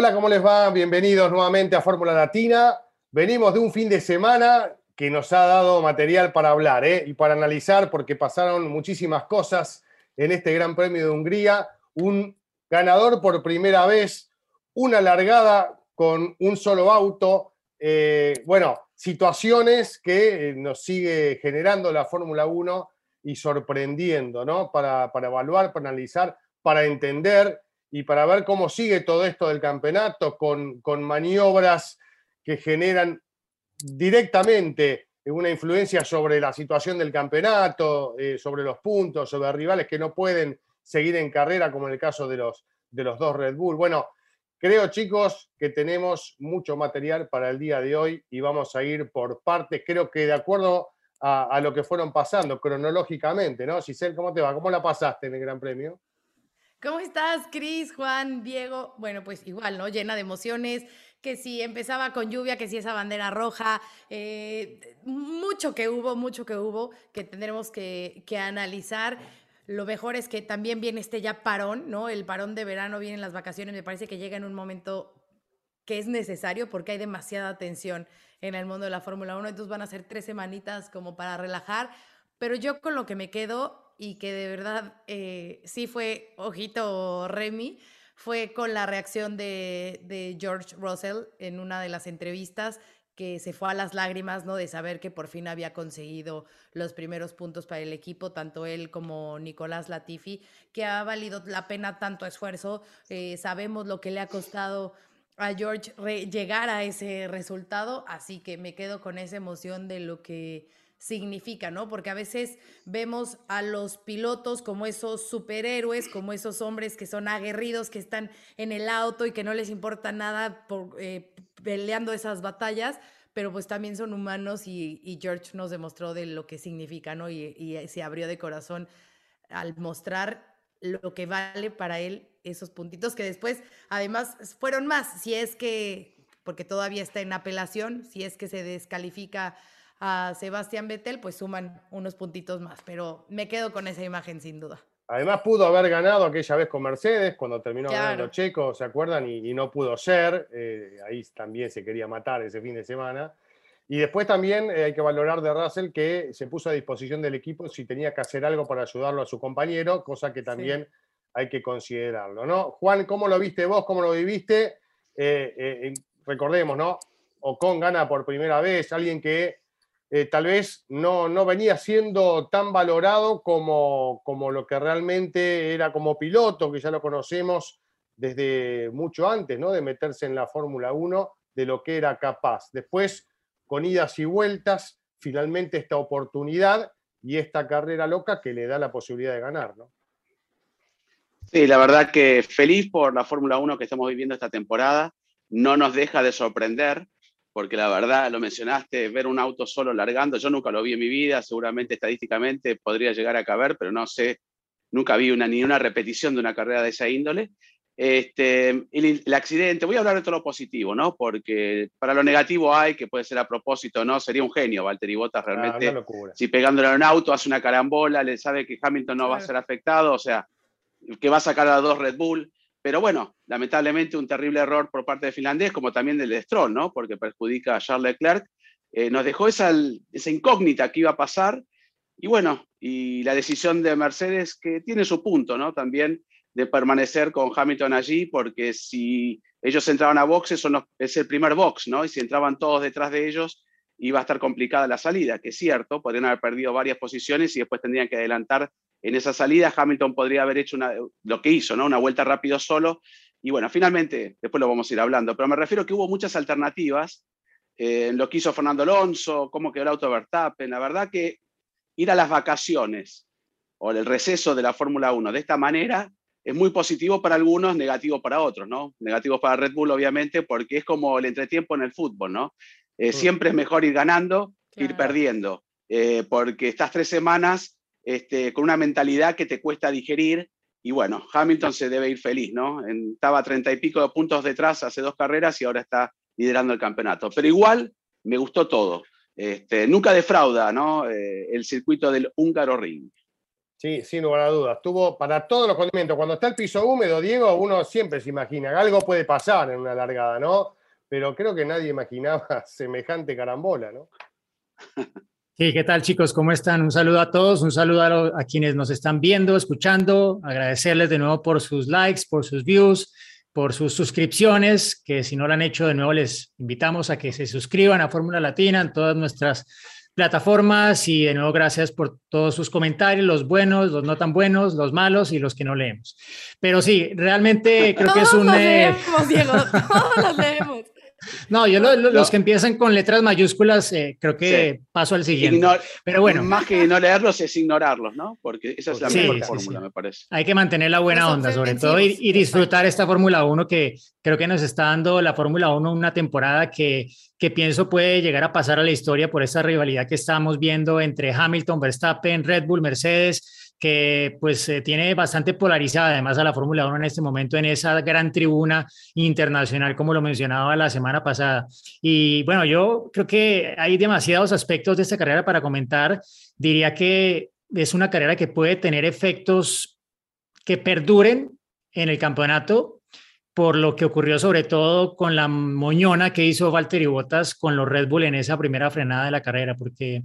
Hola, ¿cómo les va? Bienvenidos nuevamente a Fórmula Latina. Venimos de un fin de semana que nos ha dado material para hablar ¿eh? y para analizar porque pasaron muchísimas cosas en este Gran Premio de Hungría. Un ganador por primera vez, una largada con un solo auto. Eh, bueno, situaciones que eh, nos sigue generando la Fórmula 1 y sorprendiendo, ¿no? Para, para evaluar, para analizar, para entender y para ver cómo sigue todo esto del campeonato con, con maniobras que generan directamente una influencia sobre la situación del campeonato, eh, sobre los puntos, sobre rivales que no pueden seguir en carrera, como en el caso de los, de los dos Red Bull. Bueno, creo chicos que tenemos mucho material para el día de hoy y vamos a ir por partes, creo que de acuerdo a, a lo que fueron pasando cronológicamente, ¿no? Giselle, ¿cómo te va? ¿Cómo la pasaste en el Gran Premio? ¿Cómo estás, Cris, Juan, Diego? Bueno, pues igual, ¿no? Llena de emociones, que si empezaba con lluvia, que si esa bandera roja, eh, mucho que hubo, mucho que hubo, que tendremos que, que, analizar. Lo mejor es que también viene este ya parón, ¿no? El parón de verano, vienen las vacaciones, me parece que llega en un momento que es necesario porque hay demasiada tensión en el mundo de la Fórmula 1, entonces van a ser tres semanitas como para relajar, pero yo con lo que me quedo y que de verdad eh, sí fue ojito Remy, fue con la reacción de, George Russell en una de las entrevistas que se fue a las lágrimas, ¿no? De saber que por fin había conseguido los primeros puntos para el equipo, tanto él como Nicolás Latifi, que ha valido la pena tanto esfuerzo. Eh, sabemos lo que le ha costado a George llegar a ese resultado, así que me quedo con esa emoción de lo que significa, ¿no? Porque a veces vemos a los pilotos como esos superhéroes, como esos hombres que son aguerridos, que están en el auto y que no les importa nada por, eh, peleando esas batallas, pero pues también son humanos y, George nos demostró de lo que significa, ¿no? Y se abrió de corazón al mostrar lo que vale para él esos puntitos que después, además, fueron más, si es que, porque todavía está en apelación, si es que se descalifica a Sebastián Vettel, pues suman unos puntitos más, pero me quedo con esa imagen sin duda. Además pudo haber ganado aquella vez con Mercedes, cuando terminó claro. ganando Checo, ¿se acuerdan? Y, y no pudo ser, eh, ahí también se quería matar ese fin de semana. Y después también eh, hay que valorar de Russell que se puso a disposición del equipo si tenía que hacer algo para ayudarlo a su compañero, cosa que también sí. hay que considerarlo, ¿no? Juan, ¿cómo lo viste vos? ¿Cómo lo viviste? Eh, recordemos, ¿no? Ocon gana por primera vez, alguien que eh, tal vez no, no, venía siendo tan valorado como, como, lo que realmente era como piloto, que ya lo conocemos desde mucho antes, ¿no? De meterse en la Fórmula 1, de lo que era capaz. Después, con idas y vueltas, finalmente esta oportunidad y esta carrera loca que le da la posibilidad de ganar. Sí, la verdad que feliz por la Fórmula 1 que estamos viviendo esta temporada. No nos deja de sorprender porque la verdad, lo mencionaste, ver un auto solo largando, yo nunca lo vi en mi vida, seguramente estadísticamente podría llegar a caber, pero no sé, nunca vi una, ni una repetición de una carrera de esa índole. Este, el, el, accidente, voy a hablar de todo lo positivo, ¿no? Porque para lo negativo hay, que puede ser a propósito, ¿no? Sería un genio Valtteri Bottas realmente. Ah, si pegándole a un auto hace una carambola, le sabe que Hamilton no claro. va a ser afectado, o sea, que va a sacar a dos Red Bull. Pero bueno, lamentablemente un terrible error por parte de finlandés, como también del de Stroll, ¿no? Porque perjudica a Charles Leclerc. Eh, nos dejó esa, incógnita que iba a pasar. Y bueno, y la decisión de Mercedes que tiene su punto, ¿no? También de permanecer con Hamilton allí, porque si ellos entraban a boxes, son los, es el primer box, ¿no? Y si entraban todos detrás de ellos, iba a estar complicada la salida, que es cierto, podrían haber perdido varias posiciones y después tendrían que adelantar en esa salida. Hamilton podría haber hecho una, lo que hizo, ¿no? Una vuelta rápido solo. Y bueno, finalmente, después lo vamos a ir hablando, pero me refiero que hubo muchas alternativas eh, lo que hizo Fernando Alonso, cómo quedó el auto de Verstappen. La verdad que ir a las vacaciones o el receso de la Fórmula 1 de esta manera es muy positivo para algunos, negativo para otros, ¿no? Negativo para Red Bull, obviamente, porque es como el entretiempo en el fútbol, ¿no? Eh, siempre es mejor ir ganando que ir perdiendo, eh, porque estás tres semanas este, con una mentalidad que te cuesta digerir. Y bueno, Hamilton se debe ir feliz, ¿no? estaba a treinta y pico de puntos detrás hace dos carreras y ahora está liderando el campeonato. Pero igual me gustó todo. Este, nunca defrauda, ¿no? Eh, el circuito del húngaro ring. Sí, sin lugar a dudas. Tuvo para todos los condimentos. Cuando está el piso húmedo, Diego, uno siempre se imagina que algo puede pasar en una largada, ¿no? Pero creo que nadie imaginaba semejante carambola, ¿no? Sí, ¿qué tal chicos? ¿Cómo están? Un saludo a todos, un saludo a, a, quienes nos están viendo, escuchando, agradecerles de nuevo por sus likes, por sus views, por sus suscripciones, que si no lo han hecho de nuevo les invitamos a que se suscriban a Fórmula Latina en todas nuestras plataformas y de nuevo gracias por todos sus comentarios, los buenos, los no tan buenos, los malos y los que no leemos. Pero sí, realmente creo que es un... Los eh, leemos, Diego, todos los leemos. No, yo los que empiezan con letras mayúsculas, eh, creo que paso al siguiente. Pero bueno. Más que no leerlos es ignorarlos, ¿no? Porque esa es la mejor fórmula, me parece. Hay que mantener la buena onda, sobre todo, y, y disfrutar esta Fórmula 1 que creo que nos está dando la Fórmula 1 una temporada que, que pienso puede llegar a pasar a la historia por esa rivalidad que estamos viendo entre Hamilton, Verstappen, Red Bull, Mercedes que pues eh, tiene bastante polarizada además a la Fórmula 1 en este momento en esa gran tribuna internacional como lo mencionaba la semana pasada. Y bueno, yo creo que hay demasiados aspectos de esta carrera para comentar. Diría que es una carrera que puede tener efectos que perduren en el campeonato por lo que ocurrió sobre todo con la moñona que hizo Valtteri Bottas con los Red Bull en esa primera frenada de la carrera, porque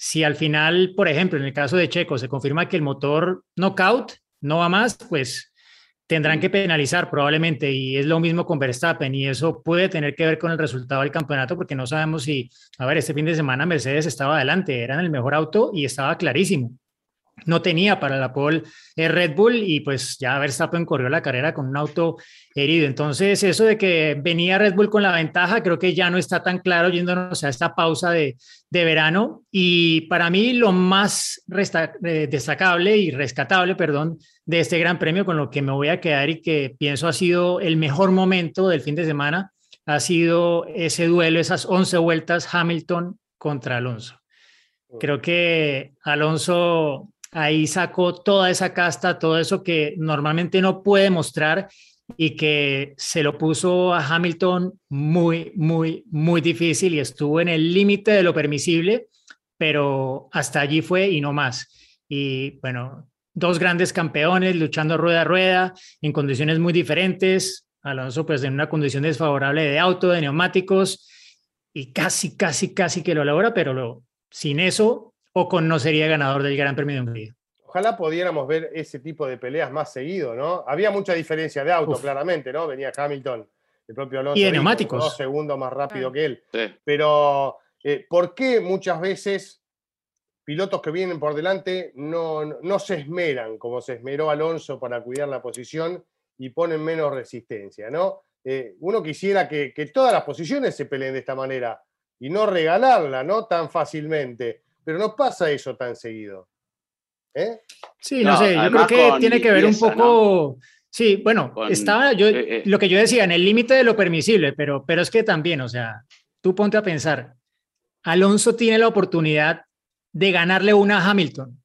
si al final, por ejemplo, en el caso de Checo, se confirma que el motor knockout no va más, pues tendrán que penalizar probablemente y es lo mismo con Verstappen y eso puede tener que ver con el resultado del campeonato porque no sabemos si, a ver, este fin de semana Mercedes estaba adelante, eran el mejor auto y estaba clarísimo no tenía para la pole Red Bull y pues ya Verstappen corrió la carrera con un auto herido. Entonces, eso de que venía Red Bull con la ventaja, creo que ya no está tan claro yéndonos a esta pausa de, verano. Y para mí lo más eh, destacable y rescatable, perdón, de este gran premio con lo que me voy a quedar y que pienso ha sido el mejor momento del fin de semana, ha sido ese duelo, esas 11 vueltas Hamilton contra Alonso. Creo que Alonso ahí sacó toda esa casta, todo eso que normalmente no puede mostrar y que se lo puso a Hamilton muy, muy, muy difícil y estuvo en el límite de lo permisible, pero hasta allí fue y no más. Y bueno, dos grandes campeones luchando rueda a rueda en condiciones muy diferentes. Alonso pues en una condición desfavorable de auto, de neumáticos y casi, casi, casi que lo logra, pero lo, sin eso Ocon no sería ganador del Gran Premio de Hungría. Ojalá pudiéramos ver ese tipo de peleas más seguido, ¿no? Había mucha diferencia de auto, claramente, ¿no? Venía Hamilton, el propio Alonso. Y de neumáticos. Dos segundos más rápido que él. Pero, eh, ¿por qué muchas veces pilotos que vienen por delante no, no se esmeran como se esmeró Alonso para cuidar la posición y ponen menos resistencia, ¿no? Eh, uno quisiera que, que todas las posiciones se peleen de esta manera y no regalarla, ¿no? Tan fácilmente pero no pasa eso tan seguido. ¿Eh? Sí, no, sé, yo creo que tiene que ver un poco... Sí, bueno, estaba yo, eh, eh. lo que yo decía, en el límite de lo permisible, pero, pero es que también, o sea, tú ponte a pensar, Alonso tiene la oportunidad de ganarle una a Hamilton.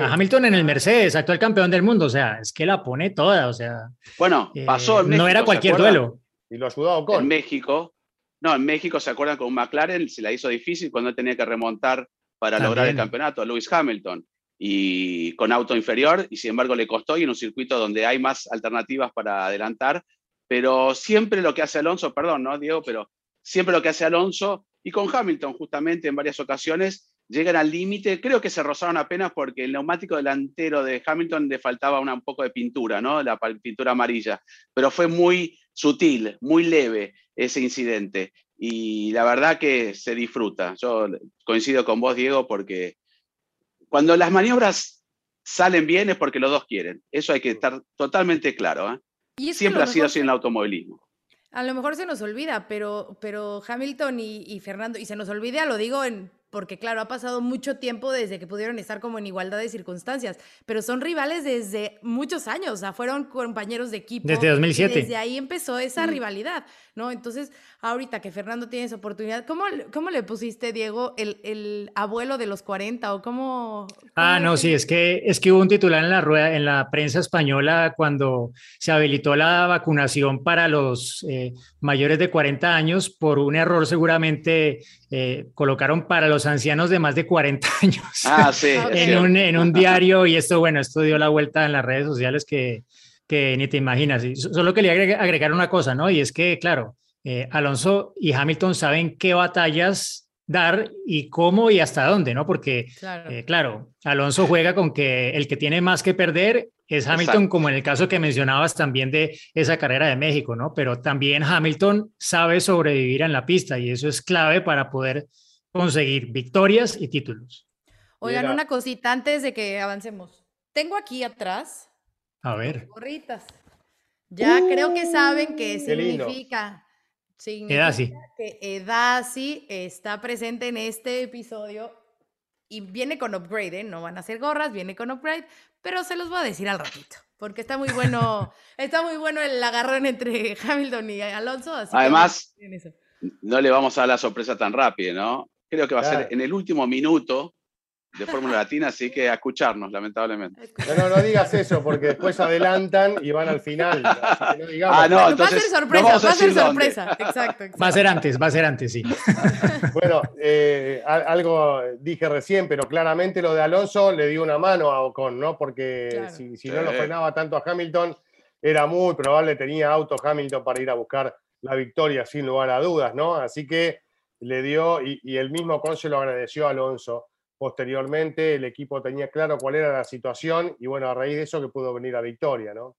A Hamilton en el Mercedes, actual campeón del mundo, o sea, es que la pone toda, o sea. Bueno, pasó No era cualquier duelo. Y lo ha ayudado con. En México, no, en México se acuerdan con McLaren, se la hizo difícil cuando tenía que remontar para lograr el campeonato, Lewis Hamilton, y con auto inferior, y sin embargo le costó y en un circuito donde hay más alternativas para adelantar, pero siempre lo que hace Alonso, perdón, ¿no, Diego? Pero siempre lo que hace Alonso, y con Hamilton justamente en varias ocasiones, llegan al límite, creo que se rozaron apenas porque el neumático delantero de Hamilton le faltaba un poco de pintura, ¿no? La pintura amarilla, pero fue muy sutil, muy leve ese incidente y la verdad que se disfruta. Yo coincido con vos, Diego, porque cuando las maniobras salen bien es porque los dos quieren. Eso hay que estar totalmente claro. ¿eh? Siempre ha sido así en el automovilismo. A lo mejor se nos olvida, pero, pero Hamilton y, Fernando, y se nos olvida, lo digo en porque claro, ha pasado mucho tiempo desde que pudieron estar como en igualdad de circunstancias, pero son rivales desde muchos años, o sea, fueron compañeros de equipo. Desde 2007. Desde ahí empezó esa Mm. rivalidad, ¿no? Entonces, ahorita que Fernando tiene esa oportunidad, ¿cómo, cómo le pusiste, Diego, el, el abuelo de los 40 o cómo? Ah, no, sí, es que, es que hubo un titular en la rueda, en la prensa española cuando se habilitó la vacunación para los eh, mayores de 40 años por un error seguramente eh, colocaron para los ancianos de más de 40 años Ah, sí. En, un, en un diario y esto, bueno, esto dio la vuelta en las redes sociales que, que ni te imaginas. Y so- solo quería agregar, agregar una cosa, ¿no? Y es que, claro, eh, Alonso y Hamilton saben qué batallas dar y cómo y hasta dónde, ¿no? Porque Claro. eh, claro, Alonso juega con que el que tiene más que perder es Hamilton, Exacto. como en el caso que mencionabas también de esa carrera de México, ¿no? Pero también Hamilton sabe sobrevivir en la pista y eso es clave para poder conseguir victorias y títulos. Oigan, Mira. una cosita antes de que avancemos. Tengo aquí atrás A ver, gorritas. Ya creo que saben qué significa. Significa Edasi. que Edasi está presente en este episodio y viene con upgrade, ¿eh? No van a ser gorras, viene con upgrade, pero se los voy a decir al ratito, porque está muy bueno, está muy bueno el agarrón entre Hamilton y Alonso. Así Además, no le vamos a dar la sorpresa tan rápido, ¿no? Creo que va a ser en el último minuto de Fórmula Latina, así que a escucharnos, lamentablemente. No, no, no digas eso, porque después adelantan y van al final. Así que no digamos. Ah, no, va a ser sorpresa, va a ser sorpresa. Exacto, exacto. va a ser antes, va a ser antes, sí. Bueno, eh, algo dije recién, pero claramente lo de Alonso le dio una mano a Ocon, ¿no? Porque Claro. si, si no lo frenaba tanto a Hamilton, era muy probable, tenía auto Hamilton para ir a buscar la victoria, sin lugar a dudas, ¿no? Así que le dio, y, el mismo Ocon se lo agradeció a Alonso. Posteriormente, el equipo tenía claro cuál era la situación, y bueno, a raíz de eso que pudo venir la victoria, ¿no?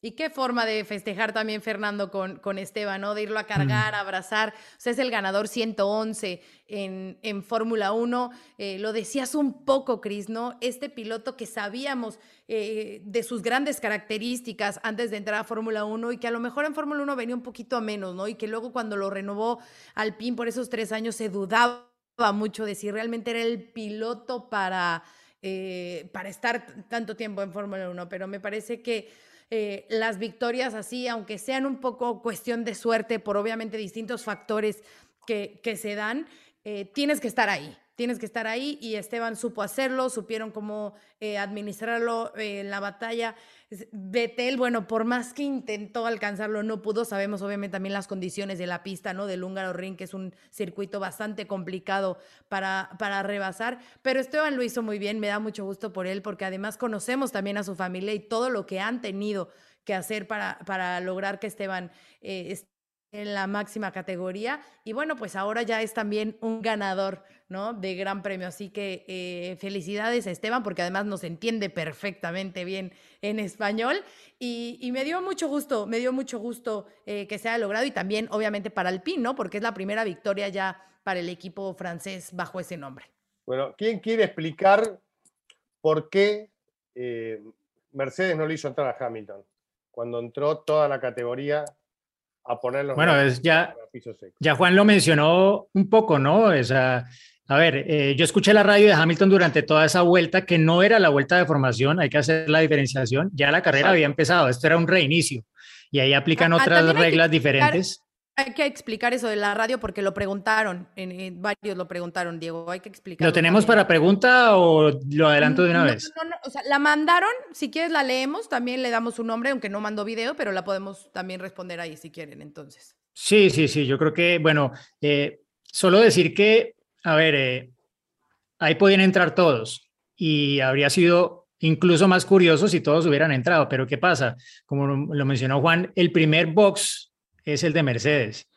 Y qué forma de festejar también Fernando con, con Esteban, ¿no? De irlo a Mm. cargar, a abrazar. O sea, es el ganador 111 en, en Fórmula 1. Eh, lo decías un poco, Cris, ¿no? Este piloto que sabíamos eh, de sus grandes características antes de entrar a Fórmula 1 y que a lo mejor en Fórmula 1 venía un poquito a menos, ¿no? Y que luego cuando lo renovó al PIN por esos tres años se dudaba mucho de si realmente era el piloto para, eh, para estar tanto tiempo en Fórmula 1. Pero me parece que eh, las victorias así, aunque sean un poco cuestión de suerte por obviamente distintos factores que, que se dan, eh, tienes que estar ahí. Tienes que estar ahí y Esteban supo hacerlo, supieron cómo eh, administrarlo en la batalla. Vettel, bueno, por más que intentó alcanzarlo, no pudo. Sabemos obviamente también las condiciones de la pista, ¿no? Del húngaro ring, que es un circuito bastante complicado para, para rebasar. Pero Esteban lo hizo muy bien, me da mucho gusto por él, porque además conocemos también a su familia y todo lo que han tenido que hacer para, para lograr que Esteban eh, esté en la máxima categoría. Y bueno, pues ahora ya es también un ganador, ¿no? De gran premio. Así que eh, felicidades a Esteban, porque además nos entiende perfectamente bien en español. Y, y me dio mucho gusto, me dio mucho gusto eh, que se haya logrado y también, obviamente, para Alpine, ¿no? Porque es la primera victoria ya para el equipo francés bajo ese nombre. Bueno, ¿quién quiere explicar por qué eh, Mercedes no le hizo entrar a Hamilton cuando entró toda la categoría a poner los Bueno, es ya-? Ya Juan lo mencionó un poco, ¿no? O sea, a ver, eh, yo escuché la radio de Hamilton durante toda esa vuelta, que no era la vuelta de formación, hay que hacer la diferenciación, ya la carrera Exacto. había empezado, esto era un reinicio, y ahí aplican Ah, ah, otras reglas explicar- diferentes. Hay que explicar eso de la radio porque lo preguntaron, en, en varios lo preguntaron, Diego, hay que explicarlo. ¿Lo tenemos también. para pregunta o lo adelanto de una No, vez? no, no, o sea, la mandaron, si quieres la leemos, también le damos su nombre, aunque no mandó video, pero la podemos también responder ahí si quieren, entonces. Sí, sí, sí, yo creo que, bueno, eh, solo decir que, a ver, eh, ahí podían entrar todos y habría sido incluso más curioso si todos hubieran entrado, pero ¿qué pasa? Como lo mencionó Juan, el primer box es el de Mercedes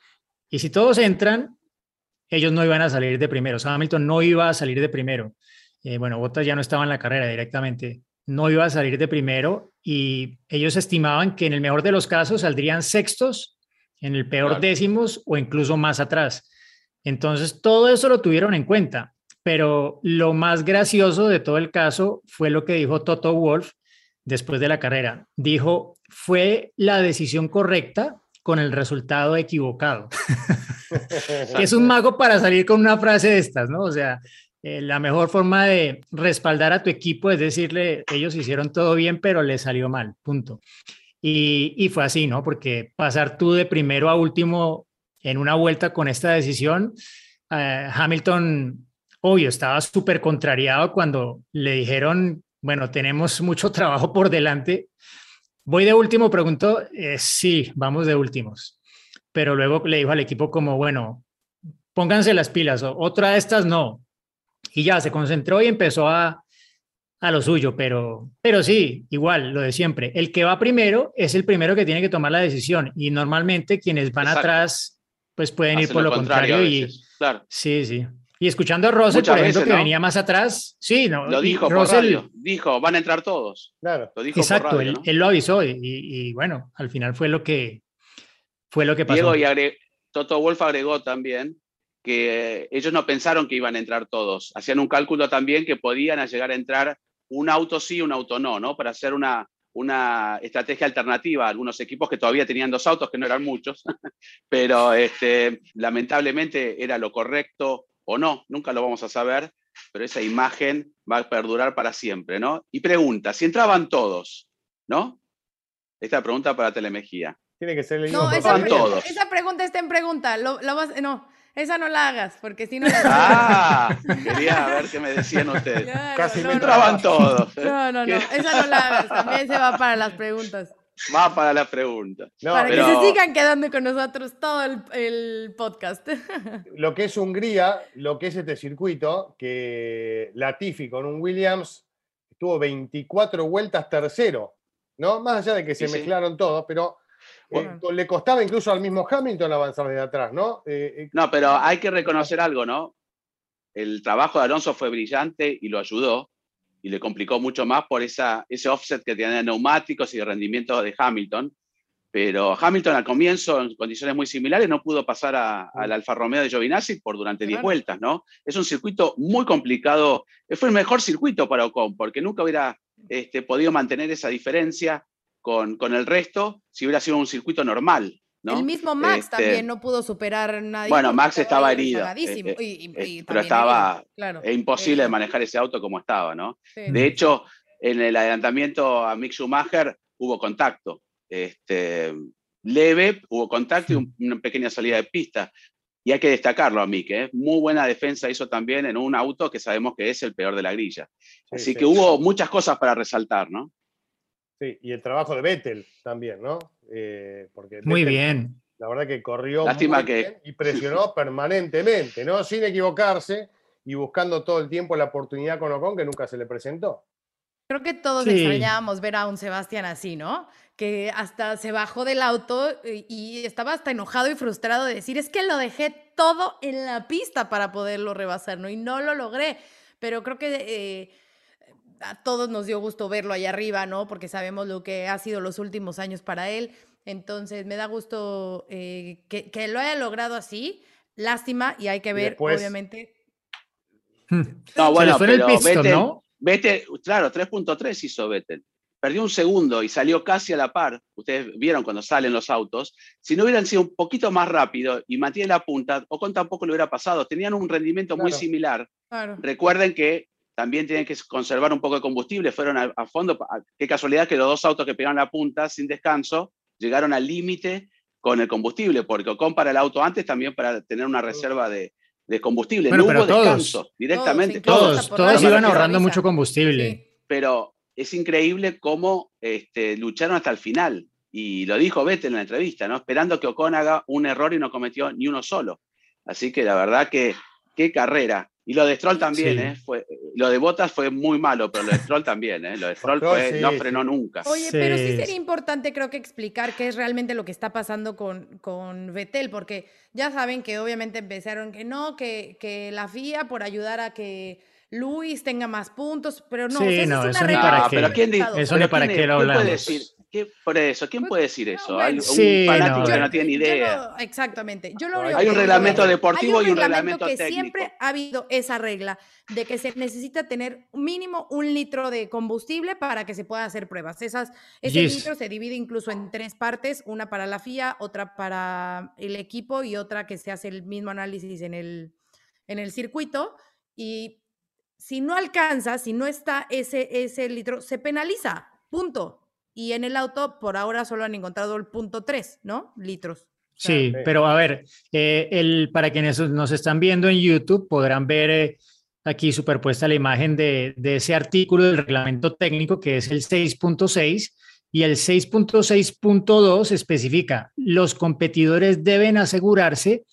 y si todos entran, ellos no iban a salir de primero, o sea, Hamilton no iba a salir de primero. Eh, bueno, Bottas ya no estaba en la carrera directamente, no iba a salir de primero y ellos estimaban que en el mejor de los casos saldrían sextos en el peor Claro. décimos o incluso más atrás. Entonces, todo eso lo tuvieron en cuenta, pero lo más gracioso de todo el caso fue lo que dijo Toto Wolf después de la carrera. Dijo, fue la decisión correcta con el resultado equivocado. es un mago para salir con una frase de estas, ¿no? O sea, eh, la mejor forma de respaldar a tu equipo es decirle, ellos hicieron todo bien, pero les salió mal, punto. Y, y, fue así, ¿no? Porque pasar tú de primero a último en una vuelta con esta decisión, eh, Hamilton, obvio, estaba súper contrariado cuando le dijeron, bueno, tenemos mucho trabajo por delante. Voy de último, preguntó, eh, sí, vamos de últimos. Pero luego le dijo al equipo como, bueno, pónganse las pilas, otra de estas no. Y ya se concentró y empezó a, a lo suyo, pero, pero sí, igual, lo de siempre. El que va primero es el primero que tiene que tomar la decisión y normalmente quienes van atrás pues pueden ir por lo, contrario, y claro. sí, sí. Y escuchando a Russell, por ejemplo, que venía más atrás, sí, no. Lo dijo Russell, dijo, van a entrar todos. Claro. Lo dijo Exacto, él, lo avisó y, bueno, al final fue lo que fue lo que pasó. Diego y Toto Wolf agregó también que ellos no pensaron que iban a entrar todos. Hacían un cálculo también que podían llegar a entrar un auto sí, un auto no, ¿no? Para hacer una, una estrategia alternativa a algunos equipos que todavía tenían dos autos, que no eran muchos, pero este, lamentablemente era lo correcto o no, nunca lo vamos a saber, pero esa imagen va a perdurar para siempre, ¿no? Y pregunta, si entraban todos, ¿no? Esta pregunta para Telemejía. Tiene que ser el no, esa, todos. esa pregunta está en pregunta, lo, vas, no. Esa no la hagas, porque si no la Ah, quería ver qué me decían ustedes. Casi me entraban todos. No, no, no, esa no la hagas, también se va para las preguntas. Va para las preguntas. para que se sigan quedando con nosotros todo el, el, podcast. Lo que es Hungría, lo que es este circuito, que Latifi con un Williams tuvo 24 vueltas tercero, ¿no? Más allá de que se mezclaron todos, pero le costaba incluso al mismo Hamilton avanzar de atrás, ¿no? Eh, eh, no, pero hay que reconocer algo, ¿no? El trabajo de Alonso fue brillante y lo ayudó, y le complicó mucho más por esa, ese offset que tenía de neumáticos y de rendimiento de Hamilton. Pero Hamilton al comienzo, en condiciones muy similares, no pudo pasar al Alfa Romeo de Giovinazzi por durante 10 vueltas, ¿no? Es un circuito muy complicado. Fue el mejor circuito para Ocon, porque nunca hubiera este, podido mantener esa diferencia con, con el resto si hubiera sido un circuito normal. ¿No? El mismo Max este, también no pudo superar nadie. Bueno, Max estaba herido. Eh, eh, pero estaba imposible de manejar ese auto como estaba, ¿no? De hecho, en el adelantamiento a Mick Schumacher hubo contacto. Este, leve, hubo contacto y una pequeña salida de pista. Y hay que destacarlo a Mick, ¿eh? muy buena defensa hizo también en un auto que sabemos que es el peor de la grilla. Así que hubo muchas cosas para resaltar, ¿no? Sí, y el trabajo de Vettel también, ¿no? Eh, porque muy bien. La verdad que corrió muy bien y presionó permanentemente, ¿no? Sin equivocarse y buscando todo el tiempo la oportunidad con Ocon que nunca se le presentó. Creo que todos extrañábamos ver a un Sebastián así, ¿no? Que hasta se bajó del auto y estaba hasta enojado y frustrado de decir, es que lo dejé todo en la pista para poderlo rebasar, ¿no? Y no lo logré. Pero creo que eh, a todos nos dio gusto verlo allá arriba, ¿no? Porque sabemos lo que ha sido los últimos años para él. Entonces, me da gusto eh, que, lo haya logrado así. Lástima, y hay que ver, obviamente. No, bueno, pero ¿no? Vettel, claro, 3.3 hizo Vettel. Perdió un segundo y salió casi a la par. Ustedes vieron cuando salen los autos. Si no hubieran sido un poquito más rápido y mantiene la punta, Ocon tampoco le hubiera pasado. Tenían un rendimiento muy similar. Recuerden que también tienen que conservar un poco de combustible, fueron a, fondo, qué casualidad que los dos autos que pegaron la punta sin descanso llegaron al límite con el combustible, porque Ocon para el auto antes también para tener una reserva de, combustible. no hubo descanso directamente. Todos, todos, iban ahorrando mucho combustible. Pero es increíble cómo este, lucharon hasta el final. Y lo dijo Vettel en la entrevista, ¿no? Esperando que Ocon haga un error y no cometió ni uno solo. Así que la verdad que qué carrera. Y lo de Stroll también, ¿eh? Fue, lo de Botas fue muy malo, pero lo de Stroll también, ¿eh? Lo de Stroll no frenó nunca. Oye, pero sí sería importante, creo que explicar qué es realmente lo que está pasando con, con Vettel, porque ya saben que obviamente empezaron que no, que, que la FIA por ayudar a que Luis tenga más puntos, pero no, sí, no, eso es una para qué. Pero ¿quién, eso para qué lo hablamos. Por eso, ¿quién pues, puede decir eso? Hay un fanático que no tiene ni idea. exactamente. Yo hay un reglamento deportivo y un reglamento, que técnico. Siempre ha habido esa regla de que se necesita tener mínimo un litro de combustible para que se pueda hacer pruebas. Esas, ese litro se divide incluso en tres partes, una para la FIA, otra para el equipo y otra que se hace el mismo análisis en el, en el circuito. Y si no alcanza, si no está ese, ese litro, se penaliza. Punto. Y en el auto, por ahora solo han encontrado el punto 3, ¿no? Litros. sí, pero a ver, eh, el, para quienes nos están viendo en YouTube, podrán ver eh, aquí superpuesta la imagen de, de, ese artículo del reglamento técnico que es el 6.6 y el 6.6.2 especifica, los competidores deben asegurarse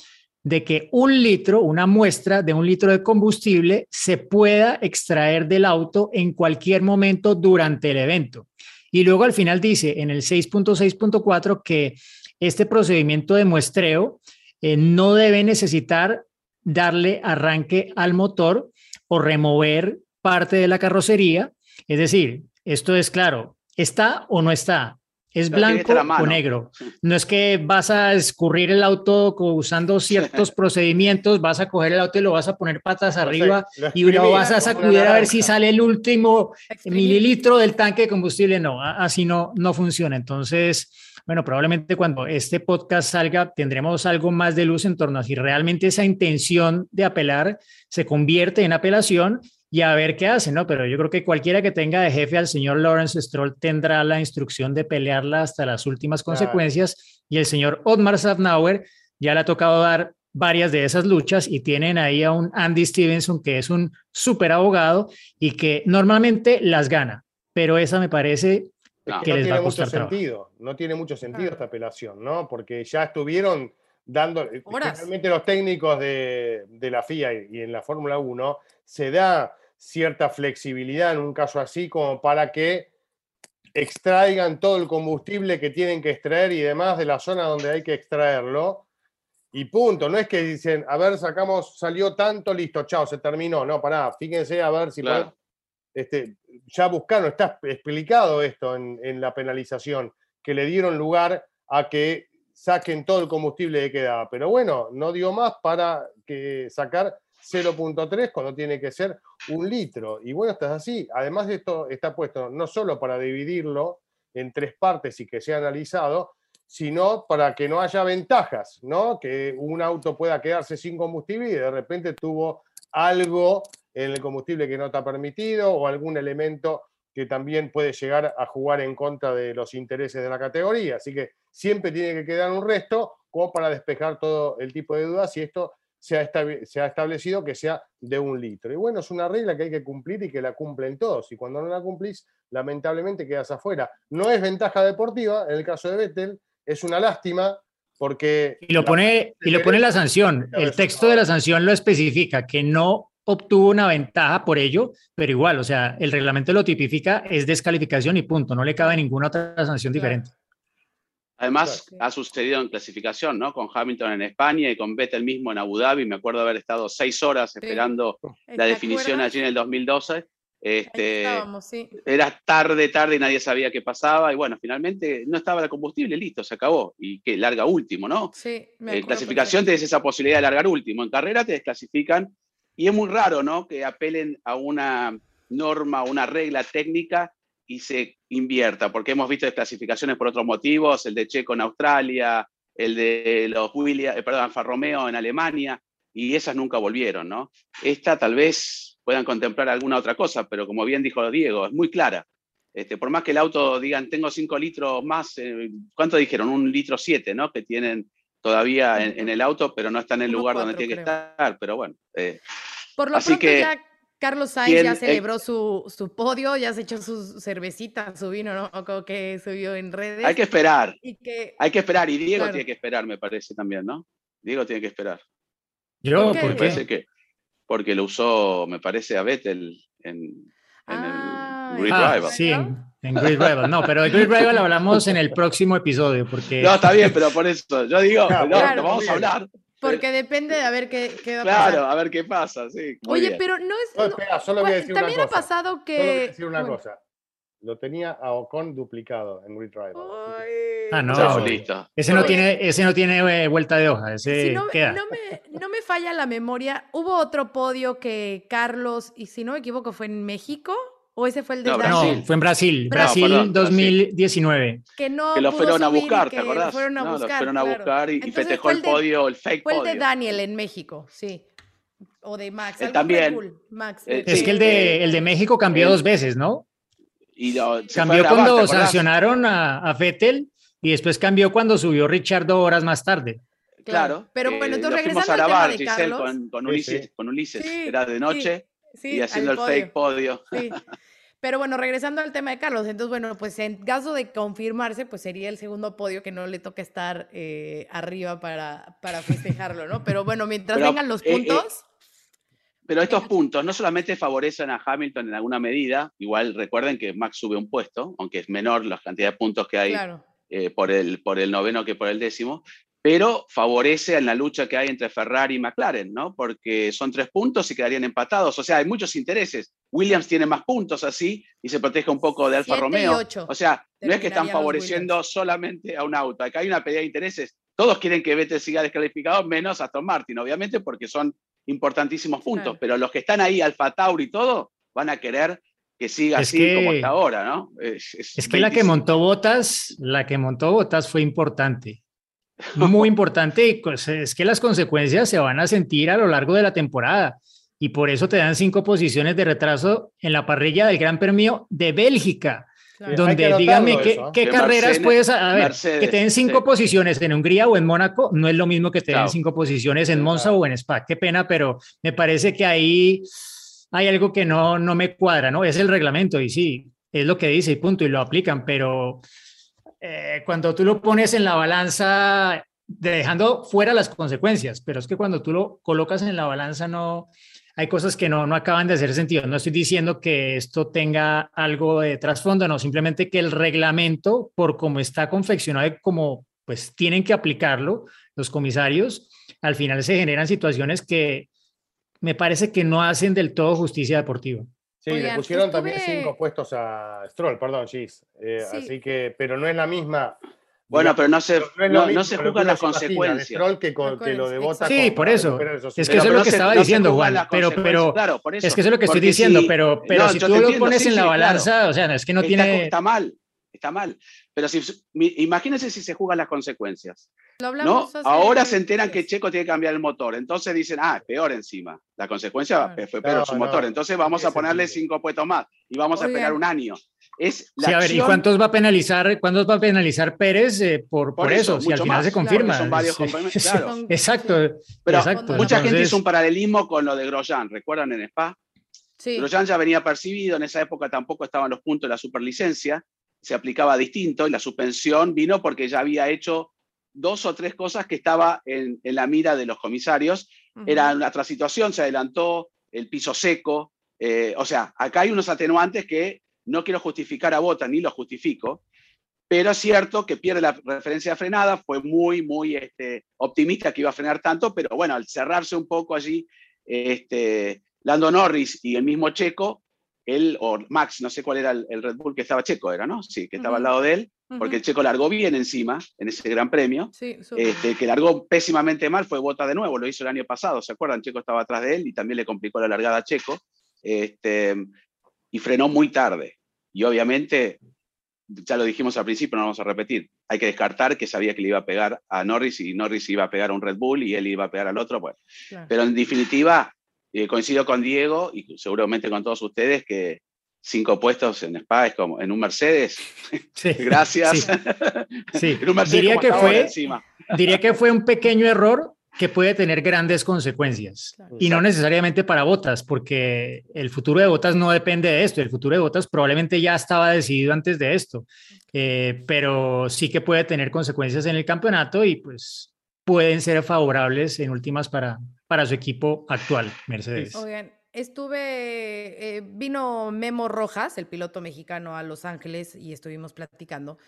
de que un litro, una muestra de un litro de combustible se pueda extraer del auto en cualquier momento durante el evento. Y luego al final dice en el 6.6.4 que este procedimiento de muestreo eh, no debe necesitar darle arranque al motor o remover parte de la carrocería. Es decir, esto es claro, ¿está o no está? Es blanco o negro. No es que vas a escurrir el auto usando ciertos procedimientos, vas a coger el auto y lo vas a poner patas arriba y lo vas a sacudir a ver si sale el último mililitro del tanque de combustible. No, así no, no funciona. Entonces, bueno, probablemente cuando este podcast salga tendremos algo más de luz en torno a si realmente esa intención de apelar se convierte en apelación y a ver qué hace, ¿no? Pero yo creo que cualquiera que tenga de jefe al señor Lawrence Stroll tendrá la instrucción de pelearla hasta las últimas consecuencias y el señor Otmar Safnauer ya le ha tocado dar varias de esas luchas y tienen ahí a un Andy Stevenson que es un súper abogado y que normalmente las gana, pero esa me parece que les va a costar mucho sentido, no tiene mucho sentido esta apelación, ¿no? Porque ya estuvieron dando, realmente los técnicos de, de la FIA y en la Fórmula 1 se da cierta flexibilidad en un caso así como para que extraigan todo el combustible que tienen que extraer y demás de la zona donde hay que extraerlo. Y punto, no es que dicen, a ver, sacamos, salió tanto, listo, chao, se terminó. No, pará, fíjense a ver si este, ya buscaron, está explicado esto en, en, la penalización, que le dieron lugar a que saquen todo el combustible que quedaba. Pero bueno, no dio más para que sacar 0.3 cuando tiene que ser un litro. Y bueno, esto es así. Además de esto está puesto no solo para dividirlo en tres partes y que sea analizado, sino para que no haya ventajas, ¿no? Que un auto pueda quedarse sin combustible y de repente tuvo algo en el combustible que no está permitido o algún elemento que también puede llegar a jugar en contra de los intereses de la categoría. Así que siempre tiene que quedar un resto como para despejar todo el tipo de dudas y esto se ha, establecido que sea de un litro. Y bueno, es una regla que hay que cumplir y que la cumplen todos. Y cuando no la cumplís, lamentablemente quedas afuera. No es ventaja deportiva, en el caso de Vettel, es una lástima porque... Y lo pone, y lo pone la sanción. El texto de la sanción lo especifica, que no obtuvo una ventaja por ello, pero igual, o sea, el reglamento lo tipifica, es descalificación y punto, no le cabe ninguna otra sanción diferente. Además, ha sucedido en clasificación, ¿no? Con Hamilton en España y con Vettel mismo en Abu Dhabi. Me acuerdo haber estado seis horas esperando la definición allí en el 2012. Este, Era tarde, tarde y nadie sabía qué pasaba. Y bueno, finalmente no estaba el combustible, listo, se acabó. Y que larga último, ¿no? Sí, En clasificación tienes esa posibilidad de largar último. En carrera te desclasifican. Y es muy raro, ¿no? Que apelen a una norma, una regla técnica y se invierta, porque hemos visto desclasificaciones por otros motivos, el de Checo en Australia, el de los Williams, eh, perdón, Alfa Romeo en Alemania, y esas nunca volvieron, ¿no? Esta tal vez puedan contemplar alguna otra cosa, pero como bien dijo Diego, es muy clara. Este, por más que el auto digan, tengo cinco litros más, eh, ¿cuánto dijeron? Un litro siete, ¿no? Que tienen todavía en, el auto, pero no están en el lugar donde tiene que estar, pero bueno. Eh, por lo así que, Carlos Sainz ya celebró su, su, podio, ya se echó su cervecita, su vino, ¿no? Como que subió en redes. Hay que esperar. Hay que esperar. Y Diego tiene que esperar, me parece también, ¿no? Diego tiene que esperar. Yo, ¿por qué? que, porque lo usó, me parece, a Vettel en, en ah, el Grid ah, Rival. Sí, en, Grid Rival. No, pero de Grid Rival hablamos en el próximo episodio. Porque... No, está bien, pero por eso. Yo digo, no, vamos a hablar. Porque depende de a ver qué, qué va a pasar. Claro, a ver qué pasa, sí. Oye, pero no es. No, espera, solo voy a decir También una cosa. ha pasado que. decir una cosa. Lo tenía a Ocon duplicado en Rider. Ah, no, listo. Ese no tiene, ese no tiene eh, vuelta de hoja, ese no, queda. No me, no me falla la memoria. Hubo otro podio que Carlos, y si no me equivoco, fue en México. ¿O ese fue el de no, no, fue en Brasil, Brasil, 2019. Que no que lo fueron a buscar, ¿te acordás? Fueron a buscar, lo fueron a buscar y, festejó el, podio, el fake podio. Fue el de Daniel en México, sí. O de Max. también. Max, eh, es que el de, el de México cambió dos veces, ¿no? Y cambió cuando sancionaron a, a Vettel y después cambió cuando subió Richardo horas más tarde. Claro. Pero bueno, entonces regresando al tema de Carlos. Con, con, Ulises, con Ulises. era de noche y haciendo el fake podio. Pero bueno, regresando al tema de Carlos, entonces bueno, pues en caso de confirmarse, pues sería el segundo podio que no le toca estar eh, arriba para, para festejarlo, ¿no? Pero bueno, mientras vengan los eh, eh, puntos. Pero estos puntos no solamente favorecen a Hamilton en alguna medida, igual recuerden que Max sube un puesto, aunque es menor la cantidad de puntos que hay por, el, por el noveno que por el décimo, pero favorece en la lucha que hay entre Ferrari y McLaren, ¿no? Porque son tres puntos y quedarían empatados. O sea, hay muchos intereses. Williams tiene más puntos así y se protege un poco de Alfa Romeo. o sea, no es que están favoreciendo solamente a un auto. Acá hay una pelea de intereses. Todos quieren que Vettel siga descalificado, menos Aston Martin, obviamente, porque son importantísimos puntos, pero los que están ahí, Alfa Tauri y todo, van a querer que siga así como hasta ahora, ¿no? Es, que la que montó Botas, la que montó Botas fue importante. Muy importante y pues, es que las consecuencias se van a sentir a lo largo de la temporada y por eso te dan cinco posiciones de retraso en la parrilla del Gran Premio de Bélgica. Donde dígame qué, qué carreras puedes a ver, que te den cinco posiciones en Hungría o en Mónaco, no es lo mismo que te den cinco posiciones en Monza o en Spa. Qué pena, pero me parece que ahí hay algo que no, no me cuadra, ¿no? Es el reglamento y sí, es lo que dice y punto, y lo aplican, pero eh, cuando tú lo pones en la balanza, dejando fuera las consecuencias, pero es que cuando tú lo colocas en la balanza no, hay cosas que no, no acaban de hacer sentido. No estoy diciendo que esto tenga algo de trasfondo, no, simplemente que el reglamento, por cómo está confeccionado y como pues tienen que aplicarlo los comisarios, al final se generan situaciones que me parece que no hacen del todo justicia deportiva. Sí, le pusieron también cinco puestos a Stroll, perdón, Gis. Eh, así que, pero no es la misma bueno, pero no se, no, se juzgan las consecuencias. Que, que lo de sí, por eso. Es que eso es lo que estaba diciendo, Juan. Pero, pero es que eso es lo que estoy diciendo, pero, pero si tú lo pones en la balanza, o sea, es que no tiene. Está mal, está mal. Pero si, imagínense si se juegan las consecuencias. ¿no? Ahora se enteran que Checo tiene que cambiar el motor. Entonces dicen, ah, peor encima. La consecuencia fue peor su motor. Entonces vamos a ponerle cinco puestos más y vamos a esperar un año. Es sí, a ver, ¿y cuántos va a penalizar, cuántos va a penalizar Pérez eh, por, por, eso, Si al final se confirma. son varios claro. Exacto. Pero mucha gente hizo un paralelismo con lo de Grosjean, ¿recuerdan en Spa? Sí. Grosjean ya venía percibido, en esa época tampoco estaban los puntos de la superlicencia, se aplicaba distinto y la suspensión vino porque ya había hecho dos o tres cosas que estaba en, la mira de los comisarios. Era una otra situación, se adelantó el piso seco. Eh, o sea, acá hay unos atenuantes que no quiero justificar a Bota, ni lo justifico, pero es cierto que pierde la referencia de frenada, fue muy, muy este, optimista que iba a frenar tanto, pero bueno, al cerrarse un poco allí, este, Lando Norris y el mismo Checo, él o Max, no sé cuál era el, Red Bull que estaba Checo, era, ¿no? Sí, que estaba al lado de él, porque el Checo largó bien encima en ese gran premio. Sí, este, que largó pésimamente mal fue Bota de nuevo, lo hizo el año pasado, ¿se acuerdan? Checo estaba atrás de él y también le complicó la largada a Checo. Este, y frenó muy tarde. Y obviamente, ya lo dijimos al principio, no vamos a repetir, hay que descartar que sabía que le iba a pegar a Norris y Norris iba a pegar a un Red Bull y él iba a pegar al otro. Bueno. Pero en definitiva, eh, coincido con Diego y seguramente con todos ustedes que cinco puestos en Spa es como en un Mercedes. Gracias. Sí. diría, que fue, diría que fue un pequeño error que puede tener grandes consecuencias. Y no necesariamente para Botas, porque el futuro de Botas no depende de esto, el futuro de Botas probablemente ya estaba decidido antes de esto, eh, pero sí que puede tener consecuencias en el campeonato y pues pueden ser favorables en últimas para, para su equipo actual, Mercedes. Oigan, estuve, eh, vino Memo Rojas, el piloto mexicano, a Los Ángeles y estuvimos platicando.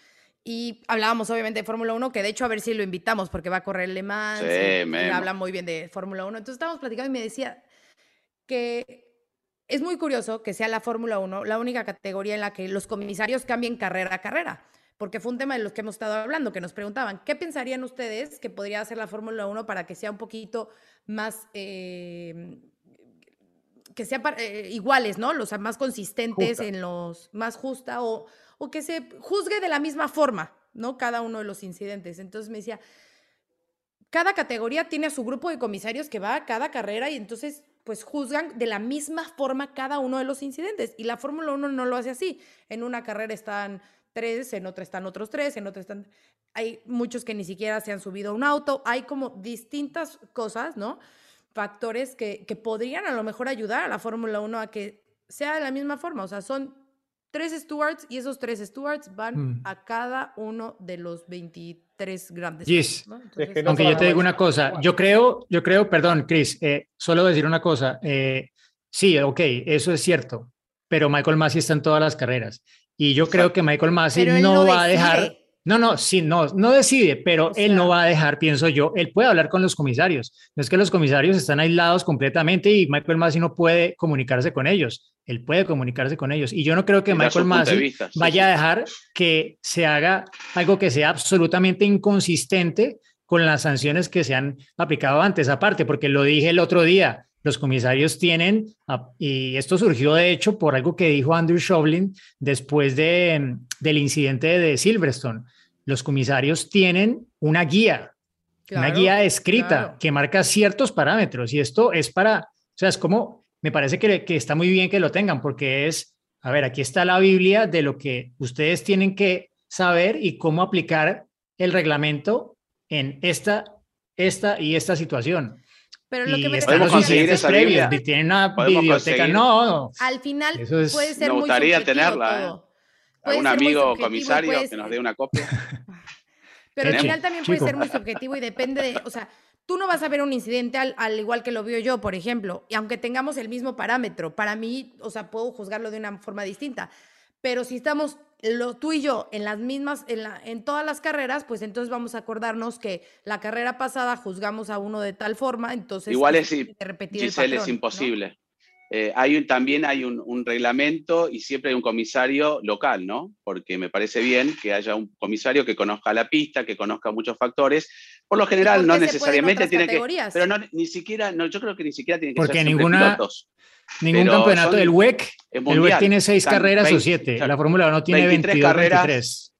Y hablábamos obviamente de Fórmula 1, que de hecho a ver si lo invitamos porque va a correr Le Mans. Sí, habla muy bien de Fórmula 1. Entonces estábamos platicando y me decía que es muy curioso que sea la Fórmula 1 la única categoría en la que los comisarios cambien carrera a carrera, porque fue un tema de los que hemos estado hablando, que nos preguntaban, ¿qué pensarían ustedes que podría hacer la Fórmula 1 para que sea un poquito más... Eh, que sea eh, iguales, ¿no? Los más consistentes en los más justa o, o que se juzgue de la misma forma, ¿no? Cada uno de los incidentes. Entonces me decía, cada categoría tiene a su grupo de comisarios que va a cada carrera y entonces pues juzgan de la misma forma cada uno de los incidentes. Y la Fórmula 1 no lo hace así. En una carrera están tres, en otra están otros tres, en otra están... Hay muchos que ni siquiera se han subido a un auto. Hay como distintas cosas, ¿no? Factores que, que podrían a lo mejor ayudar a la Fórmula 1 a que sea de la misma forma. O sea, son tres stewards y esos tres stewards van mm. a cada uno de los 23 grandes. Yes. Aunque yo te digo una cosa, yo creo, yo creo, perdón, Chris, eh, solo decir una cosa. Eh, sí, ok, eso es cierto, pero Michael Massey está en todas las carreras. Y yo creo que Michael Massey no, va a dejar no, no, sí, no, no decide, pero él no va a dejar, pienso yo, él puede hablar con los comisarios. No es que los comisarios están aislados completamente y Michael Massey no puede comunicarse con ellos. Él puede comunicarse con ellos. Y yo no creo que Michael Massey vaya a dejar que se haga algo que sea absolutamente inconsistente con las sanciones que se han aplicado antes, aparte, porque lo dije el otro día, los comisarios tienen, y esto surgió de hecho por algo que dijo Andrew Shovlin después de, del incidente de Silverstone. Los comisarios tienen una guía, una guía escrita que marca ciertos parámetros y esto es para, o sea, es como, me parece que, que está muy bien que lo tengan porque es, a ver, aquí está la Biblia de lo que ustedes tienen que saber y cómo aplicar el reglamento en esta, esta y esta situación. Pero lo que me podemos conseguir esa Biblia. Tiene una biblioteca, no. Al final puede ser me gustaría tenerla. ¿eh? Un amigo comisario que nos dé una copia. Pero al final también puede ser muy subjetivo y depende de, o sea, tú no vas a ver un incidente al, al, igual que lo veo yo, por ejemplo, y aunque tengamos el mismo parámetro, para mí, o sea, puedo juzgarlo de una forma distinta. Pero si estamos lo, tú y yo en las mismas, en, la, en todas las carreras, pues entonces vamos a acordarnos que la carrera pasada juzgamos a uno de tal forma, entonces... Igual es, repetir Giselle, es imposible. Eh, hay un, también hay un, un, reglamento y siempre hay un comisario local, ¿no? Porque me parece bien que haya un comisario que conozca la pista, que conozca muchos factores. Por lo general, no necesariamente tiene que. Pero no, ni siquiera, no, yo creo que ni siquiera tiene que Porque ser ninguna, pilotos. Ningún campeonato. El WEC, el WEC tiene seis carreras o siete. La Fórmula 1 tiene 23 carreras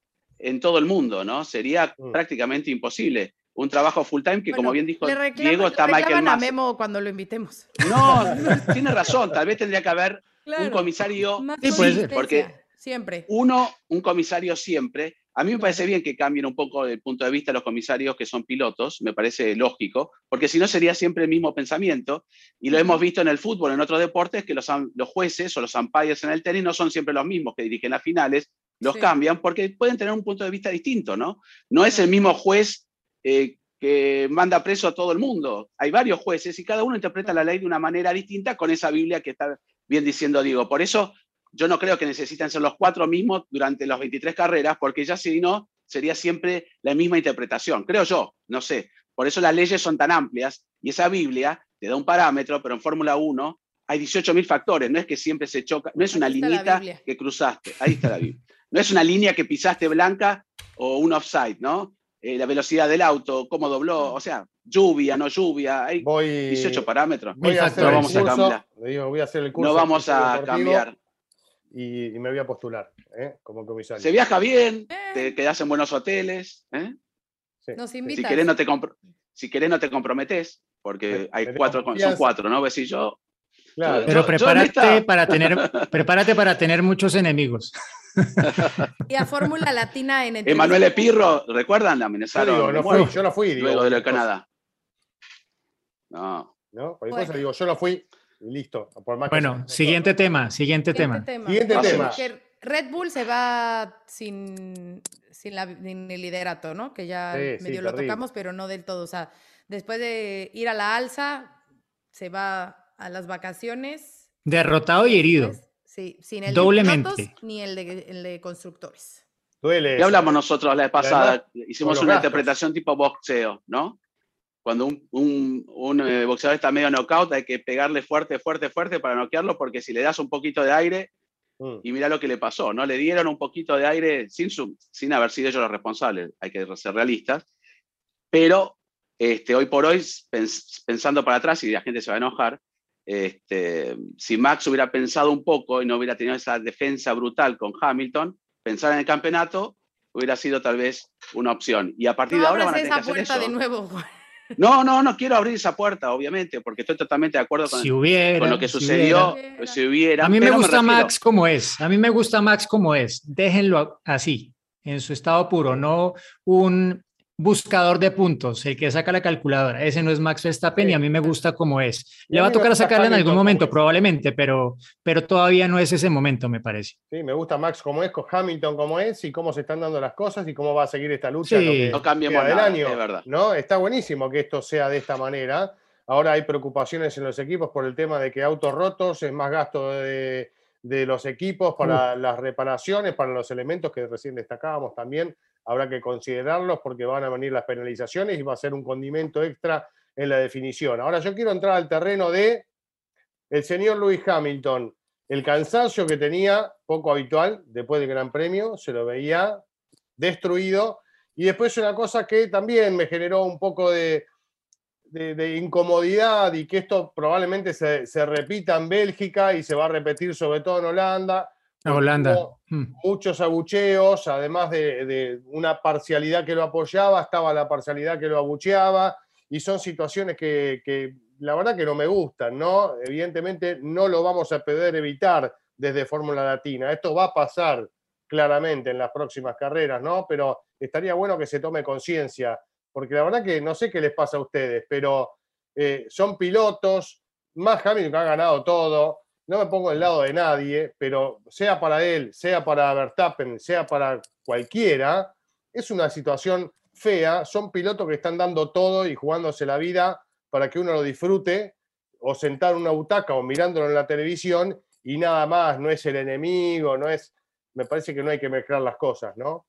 en todo el mundo, ¿no? Sería mm. prácticamente imposible. Un trabajo full time que, como bien dijo Diego, está Michael a Memo cuando lo invitemos. No, tiene razón. Tal vez tendría que haber un comisario. Sí, porque siempre. Uno, un comisario siempre, a mí me parece bien que cambien un poco el punto de vista los comisarios que son pilotos, me parece lógico, porque si no sería siempre el mismo pensamiento. Y lo hemos visto en el fútbol, en otros deportes, que los, los jueces o los umpires en el tenis no son siempre los mismos que dirigen las finales, los cambian porque pueden tener un punto de vista distinto, ¿no? No es el mismo juez eh, que manda preso a todo el mundo. Hay varios jueces y cada uno interpreta la ley de una manera distinta con esa Biblia que está bien diciendo Diego. Por eso yo no creo que necesiten ser los cuatro mismos durante las 23 carreras, porque ya si no, sería siempre la misma interpretación. Creo yo, no sé. Por eso las leyes son tan amplias y esa Biblia te da un parámetro, pero en Fórmula 1 hay 18.000 factores, no es que siempre se choca, no es una liñita que cruzaste, ahí está la Biblia. No es una línea que pisaste blanca o un offside, ¿no? Eh, la velocidad del auto, cómo dobló, o sea, lluvia, no lluvia, hay 18 parámetros. Voy a hacer no vamos a cambiar. voy a hacer el curso no vamos a cambiar y, me voy a postular ¿eh? como comisario. Se viaja bien, te quedas en buenos hoteles. ¿eh? Nos Si querés, no te si querés, no te comprometes, porque hay cuatro, son cuatro, ¿no? Ves si yo. Claro. Pero prepárate, para tener, prepárate para tener muchos enemigos. Y a Fórmula Latina en Emanuel Epirro, ¿recuerdan? La amenazaron. Yo, no fui, yo no fui. luego de Canadá. No. No, por eso digo, yo no fui listo. bueno, siguiente tema, siguiente, tema. Siguiente tema. Red Bull se va sin, sin, el liderato, ¿no? Que ya medio lo tocamos, pero no del todo. O sea, después de ir a la alza, se va a las vacaciones. Derrotado y herido. Sí, sin el Doblemente. de ni el de, constructores. Duele. Ya hablamos nosotros la vez pasada, hicimos una interpretación tipo boxeo, ¿no? cuando un, un, boxeador está medio knockout hay que pegarle fuerte, fuerte, fuerte para noquearlo, porque si le das un poquito de aire, mm. y mira lo que le pasó, ¿no? Le dieron un poquito de aire sin, sin haber sido ellos los responsables, hay que ser realistas, pero este, hoy por hoy, pensando para atrás, y la gente se va a enojar, este, si Max hubiera pensado un poco y no hubiera tenido esa defensa brutal con Hamilton, pensar en el campeonato hubiera sido tal vez una opción. Y a partir de ahora van a tener que hacer eso. de nuevo, No, no, no quiero abrir esa puerta, obviamente, porque estoy totalmente de acuerdo con, lo que sucedió. Si hubiera. a mí me gusta Max como es. A mí me gusta Max como es. Déjenlo así, en su estado puro, no un buscador de puntos, el que saca la calculadora. Ese no es Max Verstappen y a mí me gusta como es. Le va a tocar sacarla en algún momento, probablemente, pero, pero todavía no es ese momento, me parece. Sí, me gusta Max como es, con Hamilton como es y cómo se están dando las cosas y cómo va a seguir esta lucha. no cambiemos nada, año, es verdad. ¿no? Está buenísimo que esto sea de esta manera. Ahora hay preocupaciones en los equipos por el tema de que autos rotos es más gasto de, los equipos para las reparaciones, para los elementos que recién destacábamos también habrá que considerarlos porque van a venir las penalizaciones y va a ser un condimento extra en la definición. Ahora yo quiero entrar al terreno de el señor Lewis Hamilton. El cansancio que tenía, poco habitual, después del Gran Premio, se lo veía destruido. Y después una cosa que también me generó un poco de, incomodidad y que esto probablemente se repita en Bélgica y se va a repetir sobre todo en Holanda Holanda. Hmm. Muchos abucheos, además de, una parcialidad que lo apoyaba, estaba la parcialidad que lo abucheaba, y son situaciones que, la verdad que no me gustan, ¿no? Evidentemente no lo vamos a poder evitar desde Fórmula Latina. Esto va a pasar claramente en las próximas carreras, ¿no? Pero estaría bueno que se tome conciencia, porque la verdad que no sé qué les pasa a ustedes, pero eh, son pilotos, más Hamilton que ha ganado todo, no me pongo del lado de nadie, pero sea para él, sea para Verstappen, sea para cualquiera, es una situación fea. Son pilotos que están dando todo y jugándose la vida para que uno lo disfrute, o sentar en una butaca o mirándolo en la televisión y nada más, no es el enemigo, no es. Me parece que no hay que mezclar las cosas, ¿no?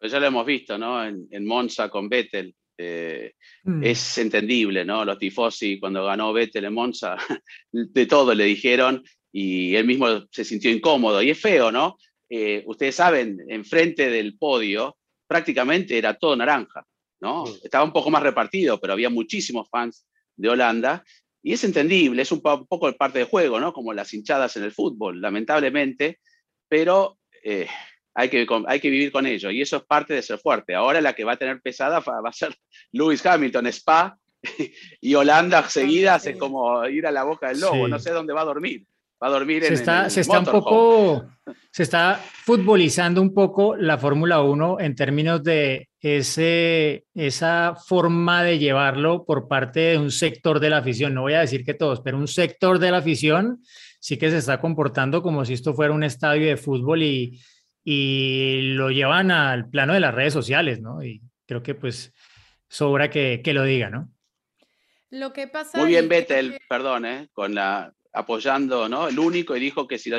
Ya lo hemos visto, ¿no? En, en Monza con Vettel. Eh, mm. Es entendible, ¿no? Los tifosi, cuando ganó Vettel en Monza, de todo le dijeron y él mismo se sintió incómodo. Y es feo, ¿no? Eh, ustedes saben, enfrente del podio prácticamente era todo naranja, ¿no? Mm. Estaba un poco más repartido, pero había muchísimos fans de Holanda. Y es entendible, es un, poco parte del juego, ¿no? Como las hinchadas en el fútbol, lamentablemente, pero eh, hay que, hay que vivir con ello y eso es parte de ser fuerte. Ahora la que va a tener pesada va a ser Lewis Hamilton, Spa y Holanda seguida hace como ir a la boca del lobo, no sé dónde va a dormir. Va a dormir se en, está, se está un poco se está futbolizando un poco la Fórmula 1 en términos de ese, esa forma de llevarlo por parte de un sector de la afición. No voy a decir que todos, pero un sector de la afición sí que se está comportando como si esto fuera un estadio de fútbol y, y lo llevan al plano de las redes sociales, ¿no? Y creo que pues sobra que, que lo diga, ¿no? Lo que pasa Muy bien Vettel, perdón, ¿eh? con la apoyando, ¿no? El único y dijo que si lo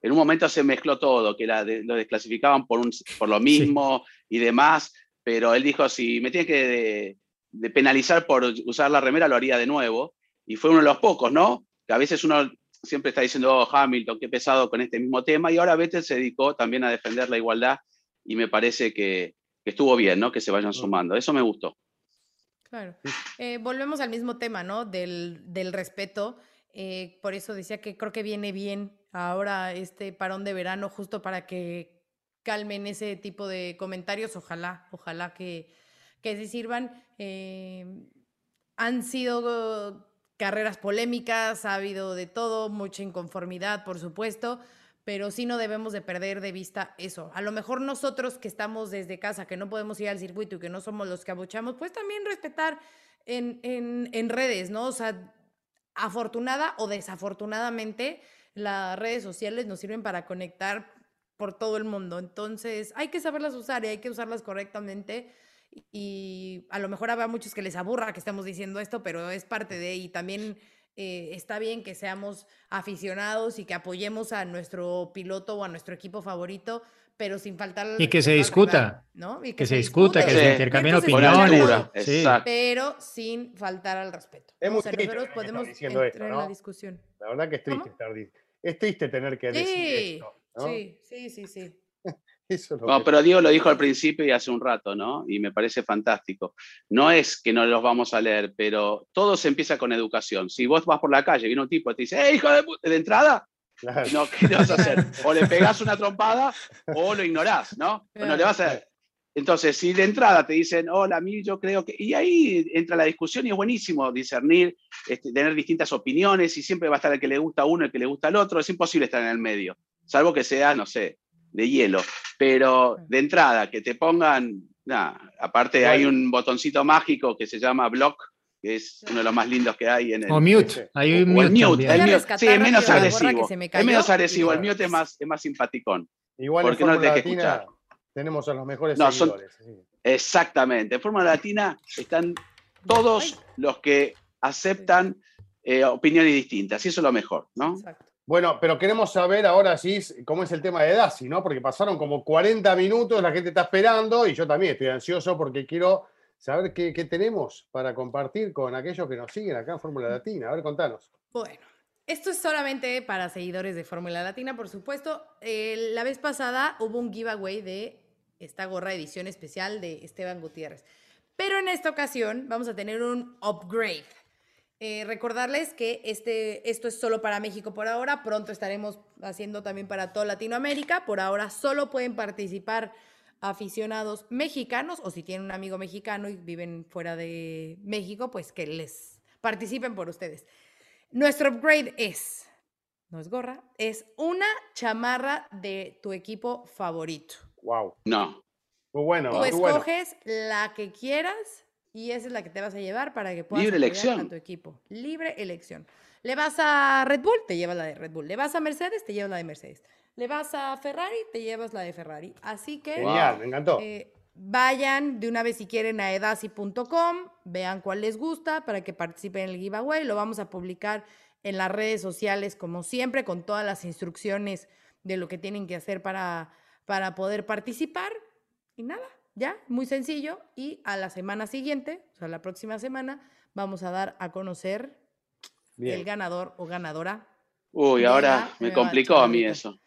en un momento se mezcló todo, que la lo desclasificaban por, un, por lo mismo y demás, pero él dijo, si me tiene que de, penalizar por usar la remera, lo haría de nuevo. Y fue uno de los pocos, ¿no? Que a veces uno siempre está diciendo, oh, Hamilton, qué pesado con este mismo tema, y ahora Vettel se dedicó también a defender la igualdad y me parece que, estuvo bien, ¿no? Que se vayan sumando. Eso me gustó. Claro. Eh, volvemos al mismo tema, ¿no? Del, respeto. Eh, por eso decía que creo que viene bien ahora este parón de verano, justo para que calmen ese tipo de comentarios. Ojalá, ojalá que, que se sirvan. Eh, han sido carreras polémicas, ha habido de todo, mucha inconformidad, por supuesto, pero sí no debemos de perder de vista eso. A lo mejor nosotros que estamos desde casa, que no podemos ir al circuito y que no somos los que abuchamos, pues también respetar en, en, redes, ¿no? O sea, afortunada o desafortunadamente, las redes sociales nos sirven para conectar por todo el mundo. Entonces, hay que saberlas usar y hay que usarlas correctamente y a lo mejor habrá muchos que les aburra que estemos diciendo esto, pero es parte de, y también eh, está bien que seamos aficionados y que apoyemos a nuestro piloto o a nuestro equipo favorito, pero sin faltar y que se discuta, ¿no? Y que, se, discuta, que se intercambien opiniones, pero sin faltar al respeto. Es muy triste nosotros podemos entrar esto, en la discusión. La verdad que es triste estar es triste tener que decir esto, Sí, sí, sí, sí. no, pero Diego lo dijo al principio y hace un rato, ¿no? Y me parece fantástico. No es que no los vamos a leer, pero todo se empieza con educación. Si vos vas por la calle, viene un tipo y te dice, ¡eh, hijo de puta! De entrada, no, ¿qué le vas a hacer? O le pegás una trompada o lo ignorás, ¿no? No le vas a... Entonces, si de entrada te dicen, hola, a mí yo creo que... Y ahí entra la discusión y es buenísimo discernir, este, tener distintas opiniones y siempre va a estar el que le gusta a uno, el que le gusta al otro. Es imposible estar en el medio, salvo que sea, no sé, de hielo. Pero de entrada, que te pongan... Nada, aparte hay un botoncito mágico que se llama block, que es uno de los más lindos que hay en el... O mute, hay un mute, Sí, es menos agresivo. Es menos agresivo, el mute es más, es más simpaticón. Igual porque en no Latina tenemos a los mejores seguidores. Exactamente. En Fórmula Latina están todos los que aceptan eh, opiniones distintas, y eso es lo mejor, ¿no? Bueno, pero queremos saber ahora sí cómo es el tema de Daci, ¿no? Porque pasaron como 40 minutos, la gente está esperando y yo también estoy ansioso porque quiero saber qué, tenemos para compartir con aquellos que nos siguen acá en Fórmula Latina. A ver, contanos. Bueno, esto es solamente para seguidores de Fórmula Latina, por supuesto. la vez pasada hubo un giveaway de esta gorra edición especial de Esteban Gutiérrez. Pero en esta ocasión vamos a tener un upgrade. Eh, recordarles que este, esto es solo para México por ahora. Pronto estaremos haciendo también para toda Latinoamérica. Por ahora solo pueden participar aficionados mexicanos o si tienen un amigo mexicano y viven fuera de México, pues que les participen por ustedes. Nuestro upgrade es, no es gorra, es una chamarra de tu equipo favorito. Wow. No. Muy bueno. Tú escoges la que quieras y esa es la que te vas a llevar para que puedas Libre elección. a tu equipo. Libre elección. Le vas a Red Bull, te llevas la de Red Bull. Le vas a Mercedes, te llevas la de Mercedes. Le vas a Ferrari, te llevas la de Ferrari. Así que. Genial, me encantó. Eh, vayan de una vez si quieren a edasi.com, vean cuál les gusta para que participen en el giveaway. Lo vamos a publicar en las redes sociales, como siempre, con todas las instrucciones de lo que tienen que hacer para, para poder participar. Y nada, ya, muy sencillo. Y a la semana siguiente, o sea, la próxima semana, vamos a dar a conocer el ganador o ganadora. Uy, ahora me complicó a mí eso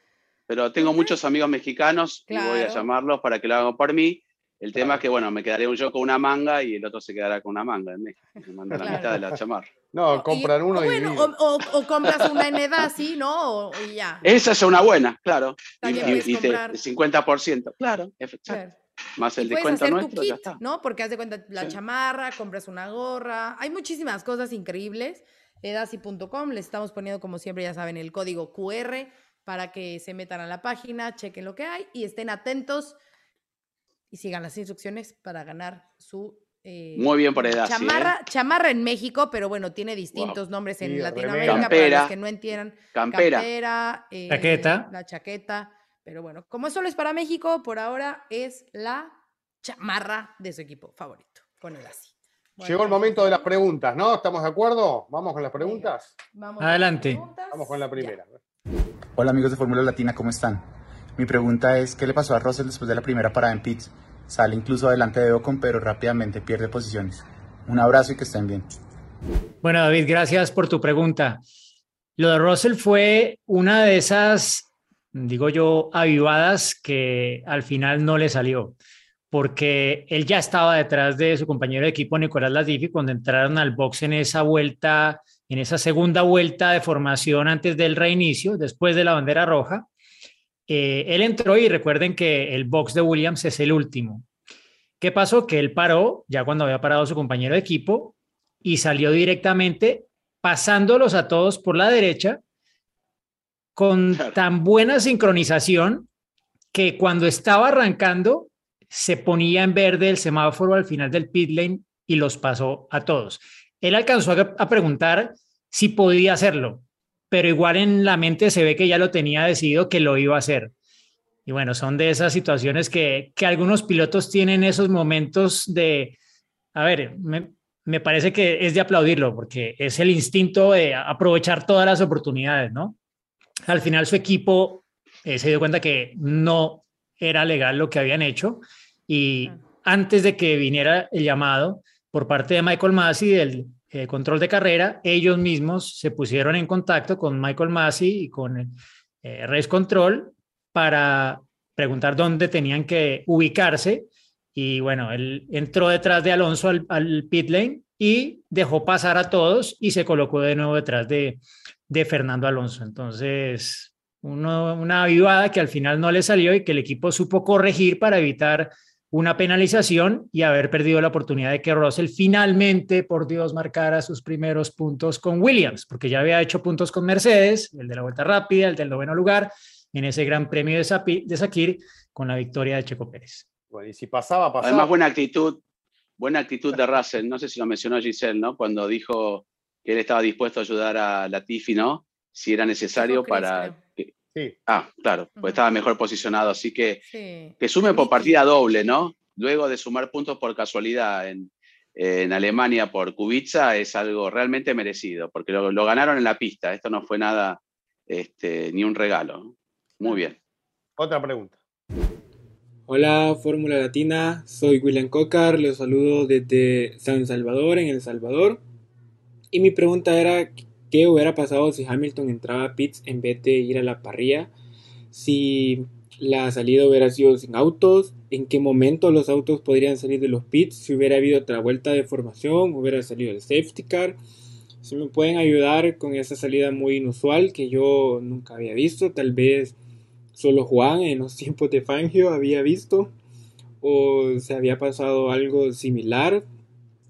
pero tengo muchos amigos mexicanos y voy a llamarlos para que lo hagan por mí. El tema es que, bueno, me quedaré yo con una manga y el otro se quedará con una manga en México. Me mandan la mitad de la chamarra. No, compran uno y, bueno, o, compras una en Edasi, ¿no? y ya. Esa es una buena, claro. y, y, te, 50%, claro, efectivamente. Más el descuento nuestro, ya está. ¿no? Porque haz de cuenta la chamarra, compras una gorra. Hay muchísimas cosas increíbles. Edasi.com, les estamos poniendo, como siempre, ya saben, el código QR para que se metan a la página, chequen lo que hay y estén atentos y sigan las instrucciones para ganar su eh, Muy bien por edad. Chamarra, ¿eh? chamarra en México, pero bueno, tiene distintos nombres en Latinoamérica para los que no entiendan. Campera. Eh, chaqueta. La chaqueta. Pero bueno, como solo es para México, por ahora es la chamarra de su equipo favorito. Con el así. Llegó el momento de las preguntas, ¿no? ¿Estamos de acuerdo? ¿Vamos con las preguntas? Adelante. Vamos con la primera. Hola amigos de Fórmula Latina, ¿cómo están? Mi pregunta es, ¿qué le pasó a Russell después de la primera parada en pits? Sale incluso adelante de Ocon, pero rápidamente pierde posiciones. Un abrazo y que estén bien. Bueno, David, gracias por tu pregunta. Lo de Russell fue una de esas, digo yo, avivadas que al final no le salió, porque él ya estaba detrás de su compañero de equipo, Nicolás Latifi, cuando entraron al box en esa vuelta en esa segunda vuelta de formación antes del reinicio, después de la bandera roja. Eh, él entró y recuerden que el box de Williams es el último. ¿Qué pasó? Que él paró ya cuando había parado su compañero de equipo y salió directamente pasándolos a todos por la derecha con tan buena sincronización que cuando estaba arrancando se ponía en verde el semáforo al final del pit lane y los pasó a todos. Él alcanzó a, preguntar si podía hacerlo, pero igual en la mente se ve que ya lo tenía decidido que lo iba a hacer. Y bueno, son de esas situaciones que, algunos pilotos tienen esos momentos de, a ver, me, parece que es de aplaudirlo, porque es el instinto de aprovechar todas las oportunidades, ¿no? Al final su equipo eh, se dio cuenta que no era legal lo que habían hecho. Y antes de que viniera el llamado por parte de Michael Massey del eh, control de carrera, ellos mismos se pusieron en contacto con Michael Massey y con eh, Race Control para preguntar dónde tenían que ubicarse. Y bueno, él entró detrás de Alonso al, al pit lane y dejó pasar a todos y se colocó de nuevo detrás de, de Fernando Alonso. Entonces, una avivada que al final no le salió y que el equipo supo corregir para evitar una penalización y haber perdido la oportunidad de que Russell finalmente, por Dios, marcara sus primeros puntos con Williams, porque ya había hecho puntos con Mercedes, el de la vuelta rápida, el del noveno lugar, en ese gran premio de, de Sakir con la victoria de Checo Pérez. Bueno, y si pasaba, pasaba. Además, buena actitud, buena actitud de Russell, no sé si lo mencionó Giselle, ¿no? Cuando dijo que él estaba dispuesto a ayudar a Latifi, ¿no? Si era necesario para... sí. Ah, claro, pues estaba mejor posicionado, así que que sume por partida doble, ¿no? Luego de sumar puntos por casualidad en, en Alemania por Kubica es algo realmente merecido, porque lo, lo, ganaron en la pista, esto no fue nada, este, ni un regalo. Muy bien. Otra pregunta. Hola Fórmula Latina, soy William Cocar, les saludo desde San Salvador, en El Salvador. Y mi pregunta era, ¿qué hubiera pasado si Hamilton entraba a pits en vez de ir a la parrilla? Si la salida hubiera sido sin autos, en qué momento los autos podrían salir de los pits, si hubiera habido otra vuelta de formación, hubiera salido el safety car. Si me pueden ayudar con esa salida muy inusual que yo nunca había visto, tal vez solo Juan en los tiempos de Fangio había visto o se había pasado algo similar.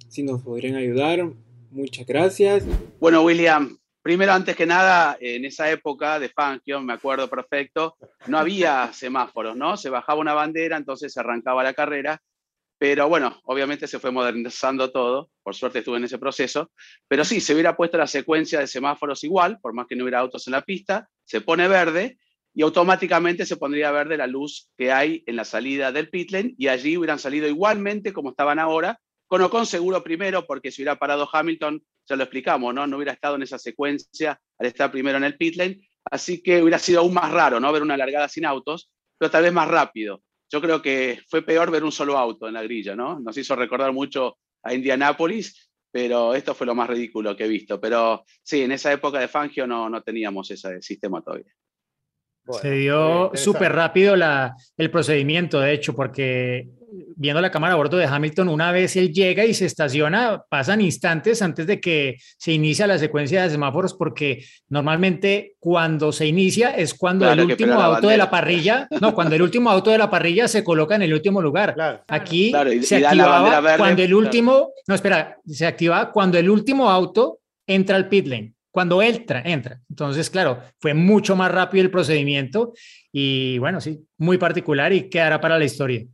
Si nos podrían ayudar, muchas gracias. Bueno, William, primero, antes que nada, en esa época de Fangio, me acuerdo perfecto, no había semáforos, ¿no? Se bajaba una bandera, entonces se arrancaba la carrera. Pero bueno, obviamente se fue modernizando todo, por suerte estuve en ese proceso, pero sí, se hubiera puesto la secuencia de semáforos igual, por más que no hubiera autos en la pista, se pone verde y automáticamente se pondría verde la luz que hay en la salida del pit lane y allí hubieran salido igualmente como estaban ahora, con o con seguro primero, porque si hubiera parado Hamilton, ya lo explicamos, ¿no? No hubiera estado en esa secuencia al estar primero en el pit lane, así que hubiera sido aún más raro, ¿no? Ver una largada sin autos, pero tal vez más rápido. Yo creo que fue peor ver un solo auto en la grilla, ¿no? Nos hizo recordar mucho a Indianápolis, pero esto fue lo más ridículo que he visto. Pero sí, en esa época de Fangio no, no teníamos ese sistema todavía. Bueno, se dio súper rápido la, el procedimiento, de hecho, porque viendo la cámara a bordo de Hamilton, una vez él llega y se estaciona, pasan instantes antes de que se inicia la secuencia de semáforos, porque normalmente cuando se inicia es cuando claro, el último auto de la parrilla, no, cuando el último auto de la parrilla se coloca en el último lugar. Claro. Aquí claro, y, se y activaba verde, cuando el último, no, espera, se activaba cuando el último auto entra al pit lane cuando entra, entra. Entonces, claro, fue mucho más rápido el procedimiento y bueno, sí, muy particular y quedará para la historia.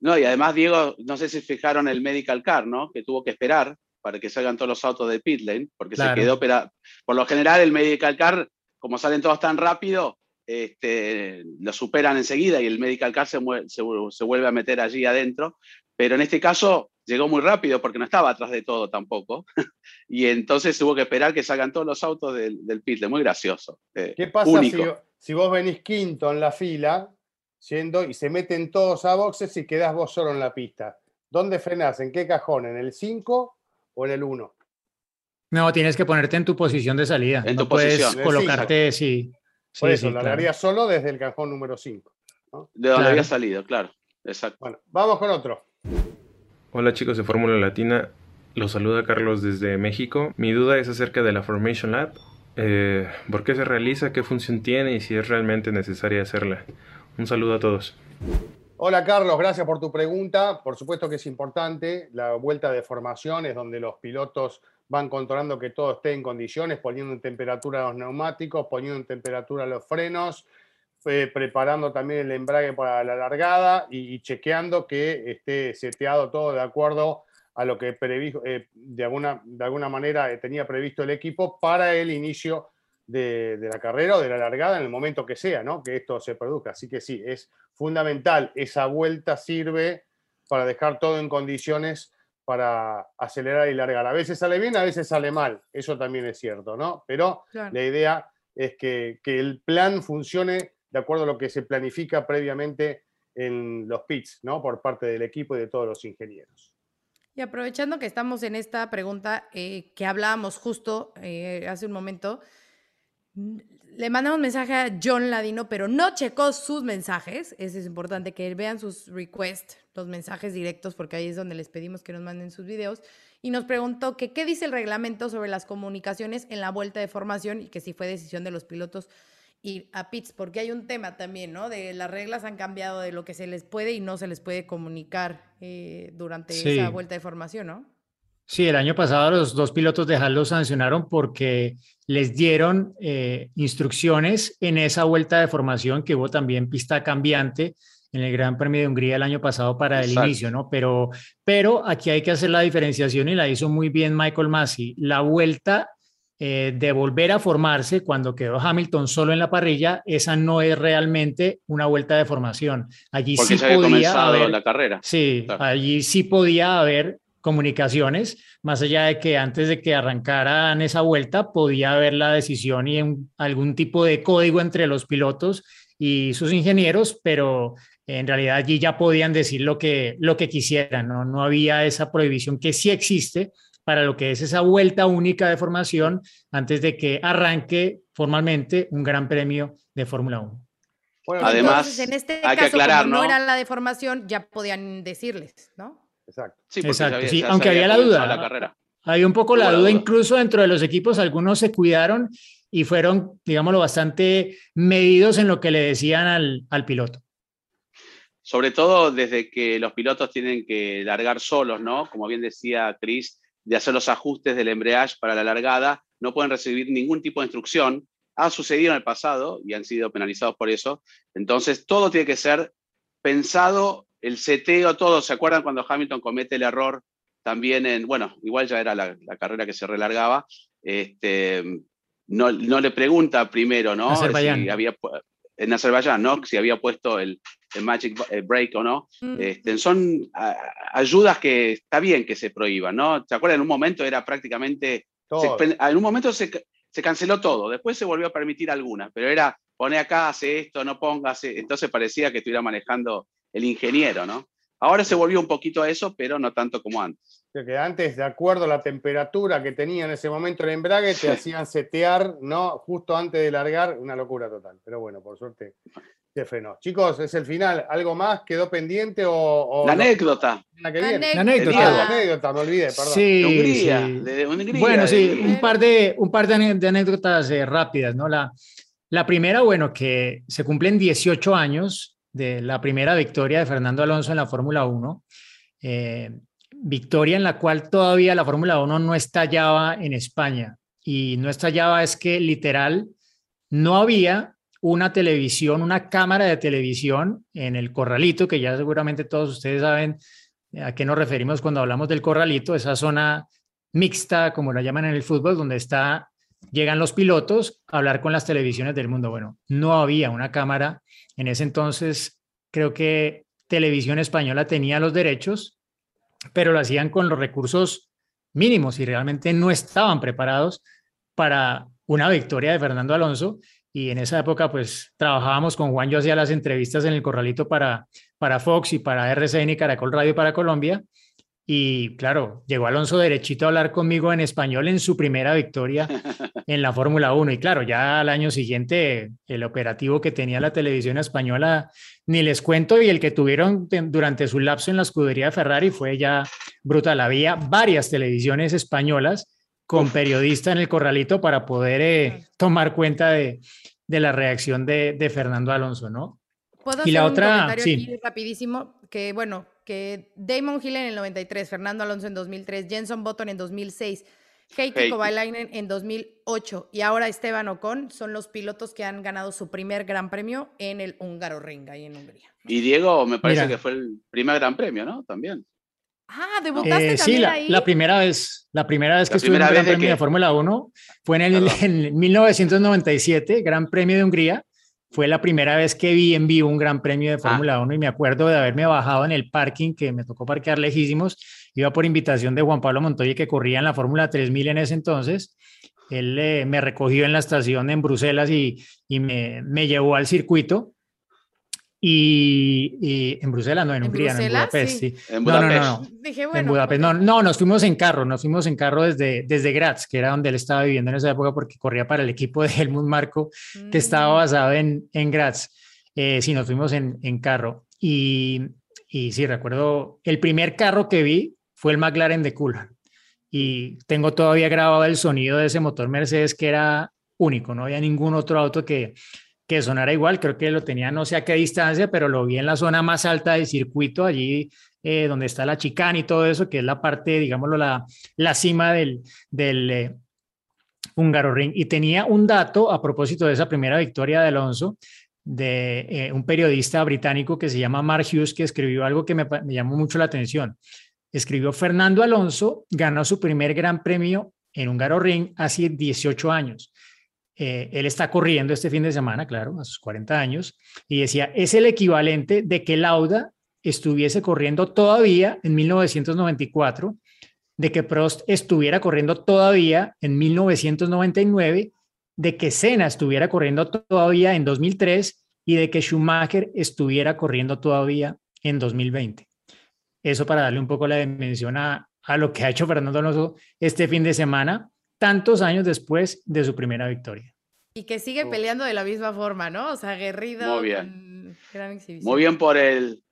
No, y además, Diego, no sé si fijaron el medical car, ¿no? Que tuvo que esperar para que salgan todos los autos de pit lane, porque claro. se quedó, pero por lo general el medical car, como salen todos tan rápido, este, lo superan enseguida y el medical car se, se, se vuelve a meter allí adentro, pero en este caso llegó muy rápido porque no estaba atrás de todo tampoco. y entonces tuvo que esperar que salgan todos los autos del, del pit, muy gracioso. Eh, ¿Qué pasa si, si, vos venís quinto en la fila, yendo y se meten todos a boxes y quedás vos solo en la pista? ¿Dónde frenás? ¿En qué cajón? ¿En el 5 o en el 1? No, tienes que ponerte en tu posición de salida. En no tu puedes posición. colocarte, sí. Por eso, sí, largaría claro. solo desde el cajón número 5. ¿no? De donde claro. había salido, claro. Exacto. Bueno, vamos con otro. Hola chicos de Fórmula Latina, los saluda Carlos desde México. Mi duda es acerca de la Formation Lab. Eh, ¿Por qué se realiza? ¿Qué función tiene? Y si es realmente necesaria hacerla. Un saludo a todos. Hola Carlos, gracias por tu pregunta. Por supuesto que es importante. La vuelta de formación es donde los pilotos van controlando que todo esté en condiciones, poniendo en temperatura los neumáticos, poniendo en temperatura los frenos, eh, preparando también el embrague para la largada y, chequeando que esté seteado todo de acuerdo a lo que eh, de, alguna, de alguna manera eh, tenía previsto el equipo para el inicio de, de, la carrera o de la largada en el momento que sea, ¿no? que esto se produzca. Así que sí, es fundamental. Esa vuelta sirve para dejar todo en condiciones para acelerar y largar. A veces sale bien, a veces sale mal. Eso también es cierto, ¿no? Pero claro. la idea es que, que el plan funcione de acuerdo a lo que se planifica previamente en los pits, ¿no? Por parte del equipo y de todos los ingenieros. Y aprovechando que estamos en esta pregunta eh, que hablábamos justo eh, hace un momento, le mandamos mensaje a John Ladino, pero no checó sus mensajes. Eso es importante que vean sus requests, los mensajes directos, porque ahí es donde les pedimos que nos manden sus videos. Y nos preguntó que qué dice el reglamento sobre las comunicaciones en la vuelta de formación y que si fue decisión de los pilotos ir a pits, porque hay un tema también, ¿no? De las reglas han cambiado de lo que se les puede y no se les puede comunicar eh, durante esa vuelta de formación, ¿no? Sí, el año pasado los dos pilotos de Haas los sancionaron porque les dieron eh, instrucciones en esa vuelta de formación que hubo también pista cambiante en el Gran Premio de Hungría el año pasado para el inicio, ¿no? Pero, pero aquí hay que hacer la diferenciación y la hizo muy bien Michael Massey. La vuelta eh, de volver a formarse cuando quedó Hamilton solo en la parrilla, esa no es realmente una vuelta de formación. Allí sí podía haber la carrera. Sí, allí sí podía haber comunicaciones, más allá de que antes de que arrancaran esa vuelta podía haber la decisión y algún tipo de código entre los pilotos y sus ingenieros, pero en realidad allí ya podían decir lo que, lo que quisieran, ¿no? no había esa prohibición que sí existe, para lo que es esa vuelta única de formación antes de que arranque formalmente un gran premio de Fórmula 1. Bueno, además, en este hay caso, que aclarar, como ¿no? era la de formación, ya podían decirles, ¿no? Exacto. Sí, Exacto. sí, aunque había la duda. La carrera. Hay un poco la duda, incluso dentro de los equipos, algunos se cuidaron y fueron, digámoslo, bastante medidos en lo que le decían al, al piloto. Sobre todo desde que los pilotos tienen que largar solos, ¿no? Como bien decía Chris, de hacer los ajustes del embrague para la largada, no pueden recibir ningún tipo de instrucción. Ha sucedido en el pasado y han sido penalizados por eso. Entonces, todo tiene que ser pensado, el seteo, todo. ¿Se acuerdan cuando Hamilton comete el error también en, bueno, igual ya era la, carrera que se relargaba, este, no, no, le pregunta primero, ¿no? Si había, en Azerbaiyán, ¿no? Si había puesto el, el Magic eh, Break o no. Mm. Este, son ayudas que está bien que se prohíban, ¿no? ¿Se acuerdan? En un momento era prácticamente. en un momento se, se, canceló todo, después se volvió a permitir algunas, pero era pone acá, hace esto, no ponga, entonces parecía que estuviera manejando el ingeniero, ¿no? Ahora se volvió un poquito a eso, pero no tanto como antes. que antes, de acuerdo a la temperatura que tenía en ese momento el embrague, te hacían setear, ¿no? Justo antes de largar, una locura total. Pero bueno, por suerte se frenó. Chicos, es el final. ¿Algo más quedó pendiente o...? la anécdota. La, anécdota. La anécdota, me olvidé, perdón. Sí, Hungría, bueno, sí, un par de, un par de, anécdotas eh, rápidas, ¿no? La, la primera, bueno, que se cumplen 18 años de la primera victoria de Fernando Alonso en la Fórmula 1. Eh, victoria en la cual todavía la Fórmula 1 no estallaba en España. Y no estallaba es que literal no había una televisión, una cámara de televisión en el corralito, que ya seguramente todos ustedes saben a qué nos referimos cuando hablamos del corralito, esa zona mixta, como la llaman en el fútbol, donde está, llegan los pilotos a hablar con las televisiones del mundo. Bueno, no había una cámara. En ese entonces, creo que Televisión Española tenía los derechos, pero lo hacían con los recursos mínimos y realmente no estaban preparados para una victoria de Fernando Alonso y en esa época pues trabajábamos con Juan, yo hacía las entrevistas en el corralito para, para Fox y para RCN y Caracol Radio para Colombia. Y claro, llegó Alonso derechito a hablar conmigo en español en su primera victoria en la Fórmula 1. Y claro, ya al año siguiente el operativo que tenía la televisión española, ni les cuento, y el que tuvieron durante su lapso en la escudería de Ferrari fue ya brutal. Había varias televisiones españolas con periodista en el corralito para poder eh, tomar cuenta de, la reacción de, Fernando Alonso, ¿no? ¿Puedo y la otra, sí. rapidísimo, que bueno, que Damon Hill en el 93, Fernando Alonso en 2003, Jenson Button en 2006, Heikki Kovalainen en 2008 y ahora Esteban Ocon son los pilotos que han ganado su primer gran premio en el Húngaro Ring, ahí en Hungría. Y Diego me parece que fue el primer gran premio, ¿no? También. Ah, debutaste eh, sí, la, la, primera vez, la primera vez que estuve en el Gran Premio de, Fórmula 1 fue en, el, en 1997, Gran Premio de Hungría. Fue la primera vez que vi en vivo un Gran Premio de ah. Fórmula 1 y me acuerdo de haberme bajado en el parking que me tocó parquear lejísimos. Iba por invitación de Juan Pablo Montoya que corría en la Fórmula 3000 en ese entonces él eh, me recogió en la estación en Bruselas y, y me, me, llevó al circuito. Y, en Bruselas, no, en, Hungría, no, en Budapest, sí. En Budapest. No, no, no. Dije, bueno, en Budapest, no, no, nos fuimos en carro, nos fuimos en carro desde, desde Graz, que era donde él estaba viviendo en esa época porque corría para el equipo de Helmut Marco, que estaba mm. basado en, en Graz. Eh, sí, nos fuimos en, en carro. Y, y sí, recuerdo, el primer carro que vi fue el McLaren de Coulthard y tengo todavía grabado el sonido de ese motor Mercedes que era único, no había ningún otro auto que, que sonara igual, creo que lo tenía no sé a qué distancia, pero lo vi en la zona más alta del circuito, allí eh, donde está la chicana y todo eso, que es la parte, digámoslo, la, la cima del, del eh, Húngaro Ring. Y tenía un dato a propósito de esa primera victoria de Alonso, de eh, un periodista británico que se llama Mark Hughes, que escribió algo que me, me llamó mucho la atención escribió Fernando Alonso, ganó su primer gran premio en Húngaro Ring hace 18 años. Eh, él está corriendo este fin de semana, claro, a sus 40 años, y decía, es el equivalente de que Lauda estuviese corriendo todavía en 1994, de que Prost estuviera corriendo todavía en 1999, de que Senna estuviera corriendo todavía en 2003 y de que Schumacher estuviera corriendo todavía en 2020. Eso para darle un poco la dimensión a, a lo que ha hecho Fernando Alonso este fin de semana, tantos años después de su primera victoria. Y que sigue peleando de la misma forma, ¿no? O sea, aguerrido. Muy bien. Gran exhibición. Muy bien por el,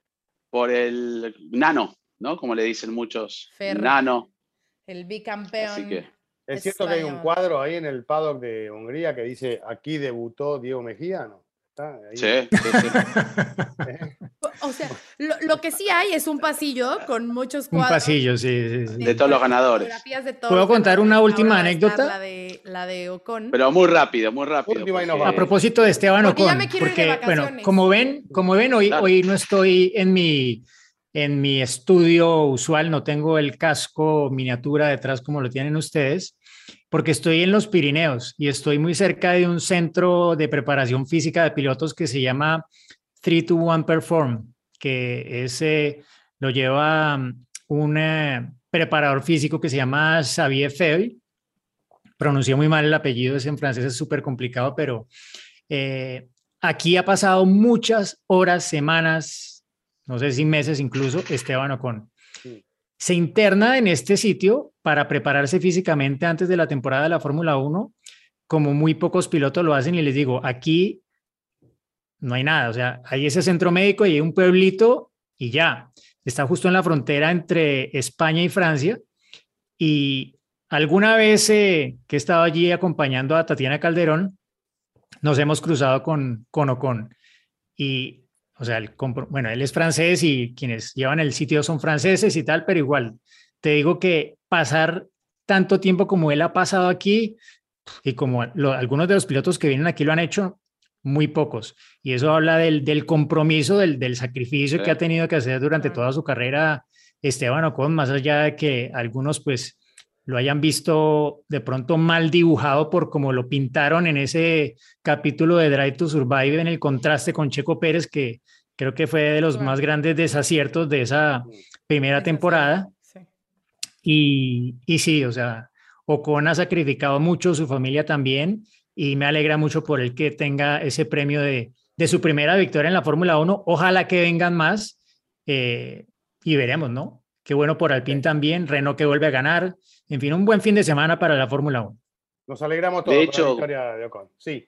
por el nano, ¿no? Como le dicen muchos. Nano. El bicampeón. Así que. ¿Es cierto que hay un cuadro ahí en el paddock de Hungría que dice aquí debutó Diego Mejía? ¿no? Sí, O sea, lo, que sí hay es un pasillo con muchos cuadros. Un pasillo, sí, De todos los ganadores. ¿Puedo contar una última anécdota? La de, la de Ocon. Pero muy rápido, muy rápido. A propósito de Esteban Ocon. porque, bueno, como ven, como ven hoy, hoy no estoy en mi, en mi estudio usual, no tengo el casco miniatura detrás como lo tienen ustedes porque estoy en los Pirineos y estoy muy cerca de un centro de preparación física de pilotos que se llama 3 to 1 Perform, que ese lo lleva mm, un eh, preparador físico que se llama Xavier Febvre. Pronuncié muy mal el apellido, es en francés, es súper complicado, pero eh, aquí ha pasado muchas horas, semanas, no sé si meses incluso, Esteban Ocon. Se interna en este sitio para prepararse físicamente antes de la temporada de la Fórmula 1, como muy pocos pilotos lo hacen y les digo, aquí no hay nada, o sea, hay ese centro médico y hay un pueblito y ya, está justo en la frontera entre España y Francia. Y alguna vez eh, que he estado allí acompañando a Tatiana Calderón, nos hemos cruzado con, con Ocon. Y o sea, el, bueno, él es francés y quienes llevan el sitio son franceses y tal, pero igual, te digo que pasar tanto tiempo como él ha pasado aquí y como algunos de los pilotos que vienen aquí lo han hecho, muy pocos. Y eso habla del, del compromiso, del, del sacrificio que ha tenido que hacer durante toda su carrera Esteban Ocon, más allá de que algunos pues lo hayan visto de pronto mal dibujado por como lo pintaron en ese capítulo de Drive to Survive en el contraste con Checo Pérez, que creo que fue de los más grandes desaciertos de esa primera temporada. Y, y sí, o sea, Ocon ha sacrificado mucho, su familia también, y me alegra mucho por el que tenga ese premio de, de su primera victoria en la Fórmula 1. Ojalá que vengan más eh, y veremos, ¿no? Qué bueno por Alpine también, Renault que vuelve a ganar. En fin, un buen fin de semana para la Fórmula 1. Nos alegramos todos de hecho, la victoria de Ocon. Sí.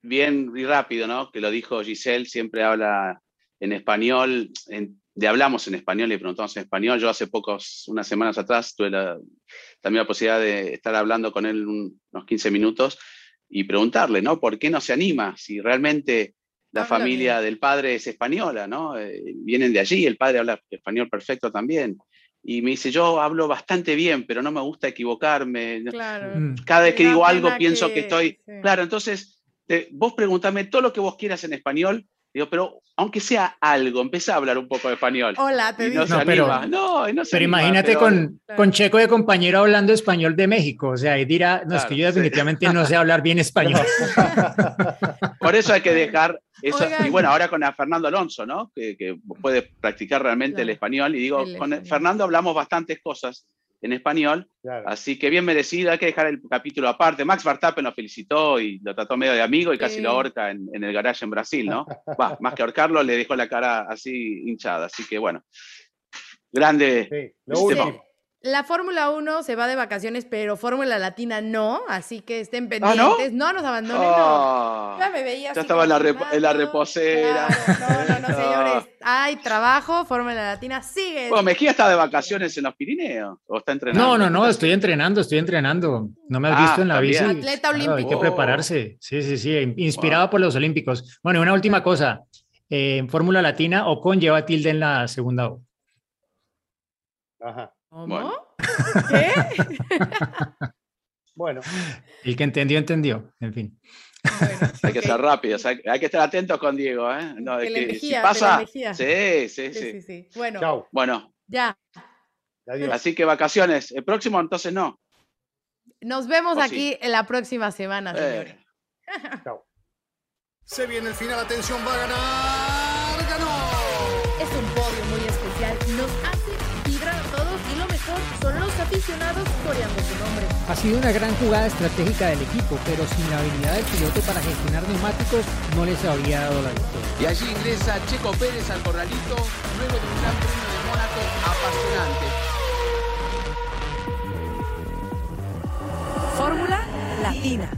Bien y rápido, ¿no? Que lo dijo Giselle, siempre habla en español, de hablamos en español y preguntamos en español. Yo hace pocos, unas semanas atrás, tuve la, también la posibilidad de estar hablando con él unos 15 minutos y preguntarle, ¿no? ¿Por qué no se anima? Si realmente la familia del padre es española, ¿no? Eh, vienen de allí, el padre habla español perfecto también. Y me dice, yo hablo bastante bien, pero no me gusta equivocarme. Claro. Cada vez que digo algo pienso que, estoy... Claro, entonces, vos pregúntame todo lo que vos quieras en español Digo, pero aunque sea algo, empieza a hablar un poco de español. Hola, te digo. No, no, pero, no, pero imagínate con, con Checo de compañero hablando español de México. O sea, y dirá, no, es que yo definitivamente no sé hablar bien español. Por eso hay que dejar eso. Y bueno, ahora con a Fernando Alonso, ¿no? Que, que puede practicar realmente el español. Y digo, con Fernando hablamos bastantes cosas en español. Así que bien merecido, hay que dejar el capítulo aparte. Max Verstappen lo felicitó y lo trató medio de amigo y casi lo ahorca en, el garaje en Brasil, ¿no? Va, más que ahorcarlo, le dejó la cara así hinchada. Así que bueno, grande. Sí, la Fórmula 1 se va de vacaciones, pero Fórmula Latina no, así que estén ¿Ah, pendientes. no? nos abandonen, no. Ah. Ya me veía. Ya estaba en la, reposera. No, no, no, señores. Hay trabajo, Fórmula Latina sigue. Bueno, Mejía está de vacaciones en los Pirineos, o está entrenando. No, no, no, estoy entrenando, estoy entrenando. No me has ah, visto en la bici. Atleta olímpico. hay que prepararse. Sí, sí, sí, inspirado por los Olímpicos. Bueno, una última cosa. Eh, en Fórmula Latina, Ocon lleva tilde en la segunda O. Ajá. ¿Cómo? ¿Qué? bueno. El que entendió, entendió. En fin. hay que ser rápidos, hay, que estar atentos con Diego. ¿eh? No, que, si pasa. Sí, sí, sí, sí, Bueno. Chau. Bueno. Ya. Así que vacaciones. El próximo, entonces no. Nos vemos aquí en la próxima semana, eh. señores. Chao. Se viene el final, atención, va a ganar. Los aficionados coreando su nombre. Ha sido una gran jugada estratégica del equipo, pero sin la habilidad del piloto para gestionar neumáticos no les habría dado la victoria. Y allí ingresa Checo Pérez al corralito luego de un gran premio de Mónaco apasionante. Fórmula Latina.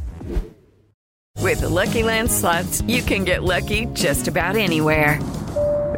With the Lucky Land slots, you can get lucky just about anywhere.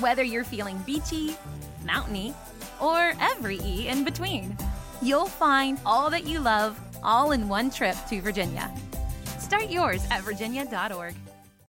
Whether you're feeling beachy, mountainy, or every E in between, you'll find all that you love all in one trip to Virginia. Start yours at virginia.org.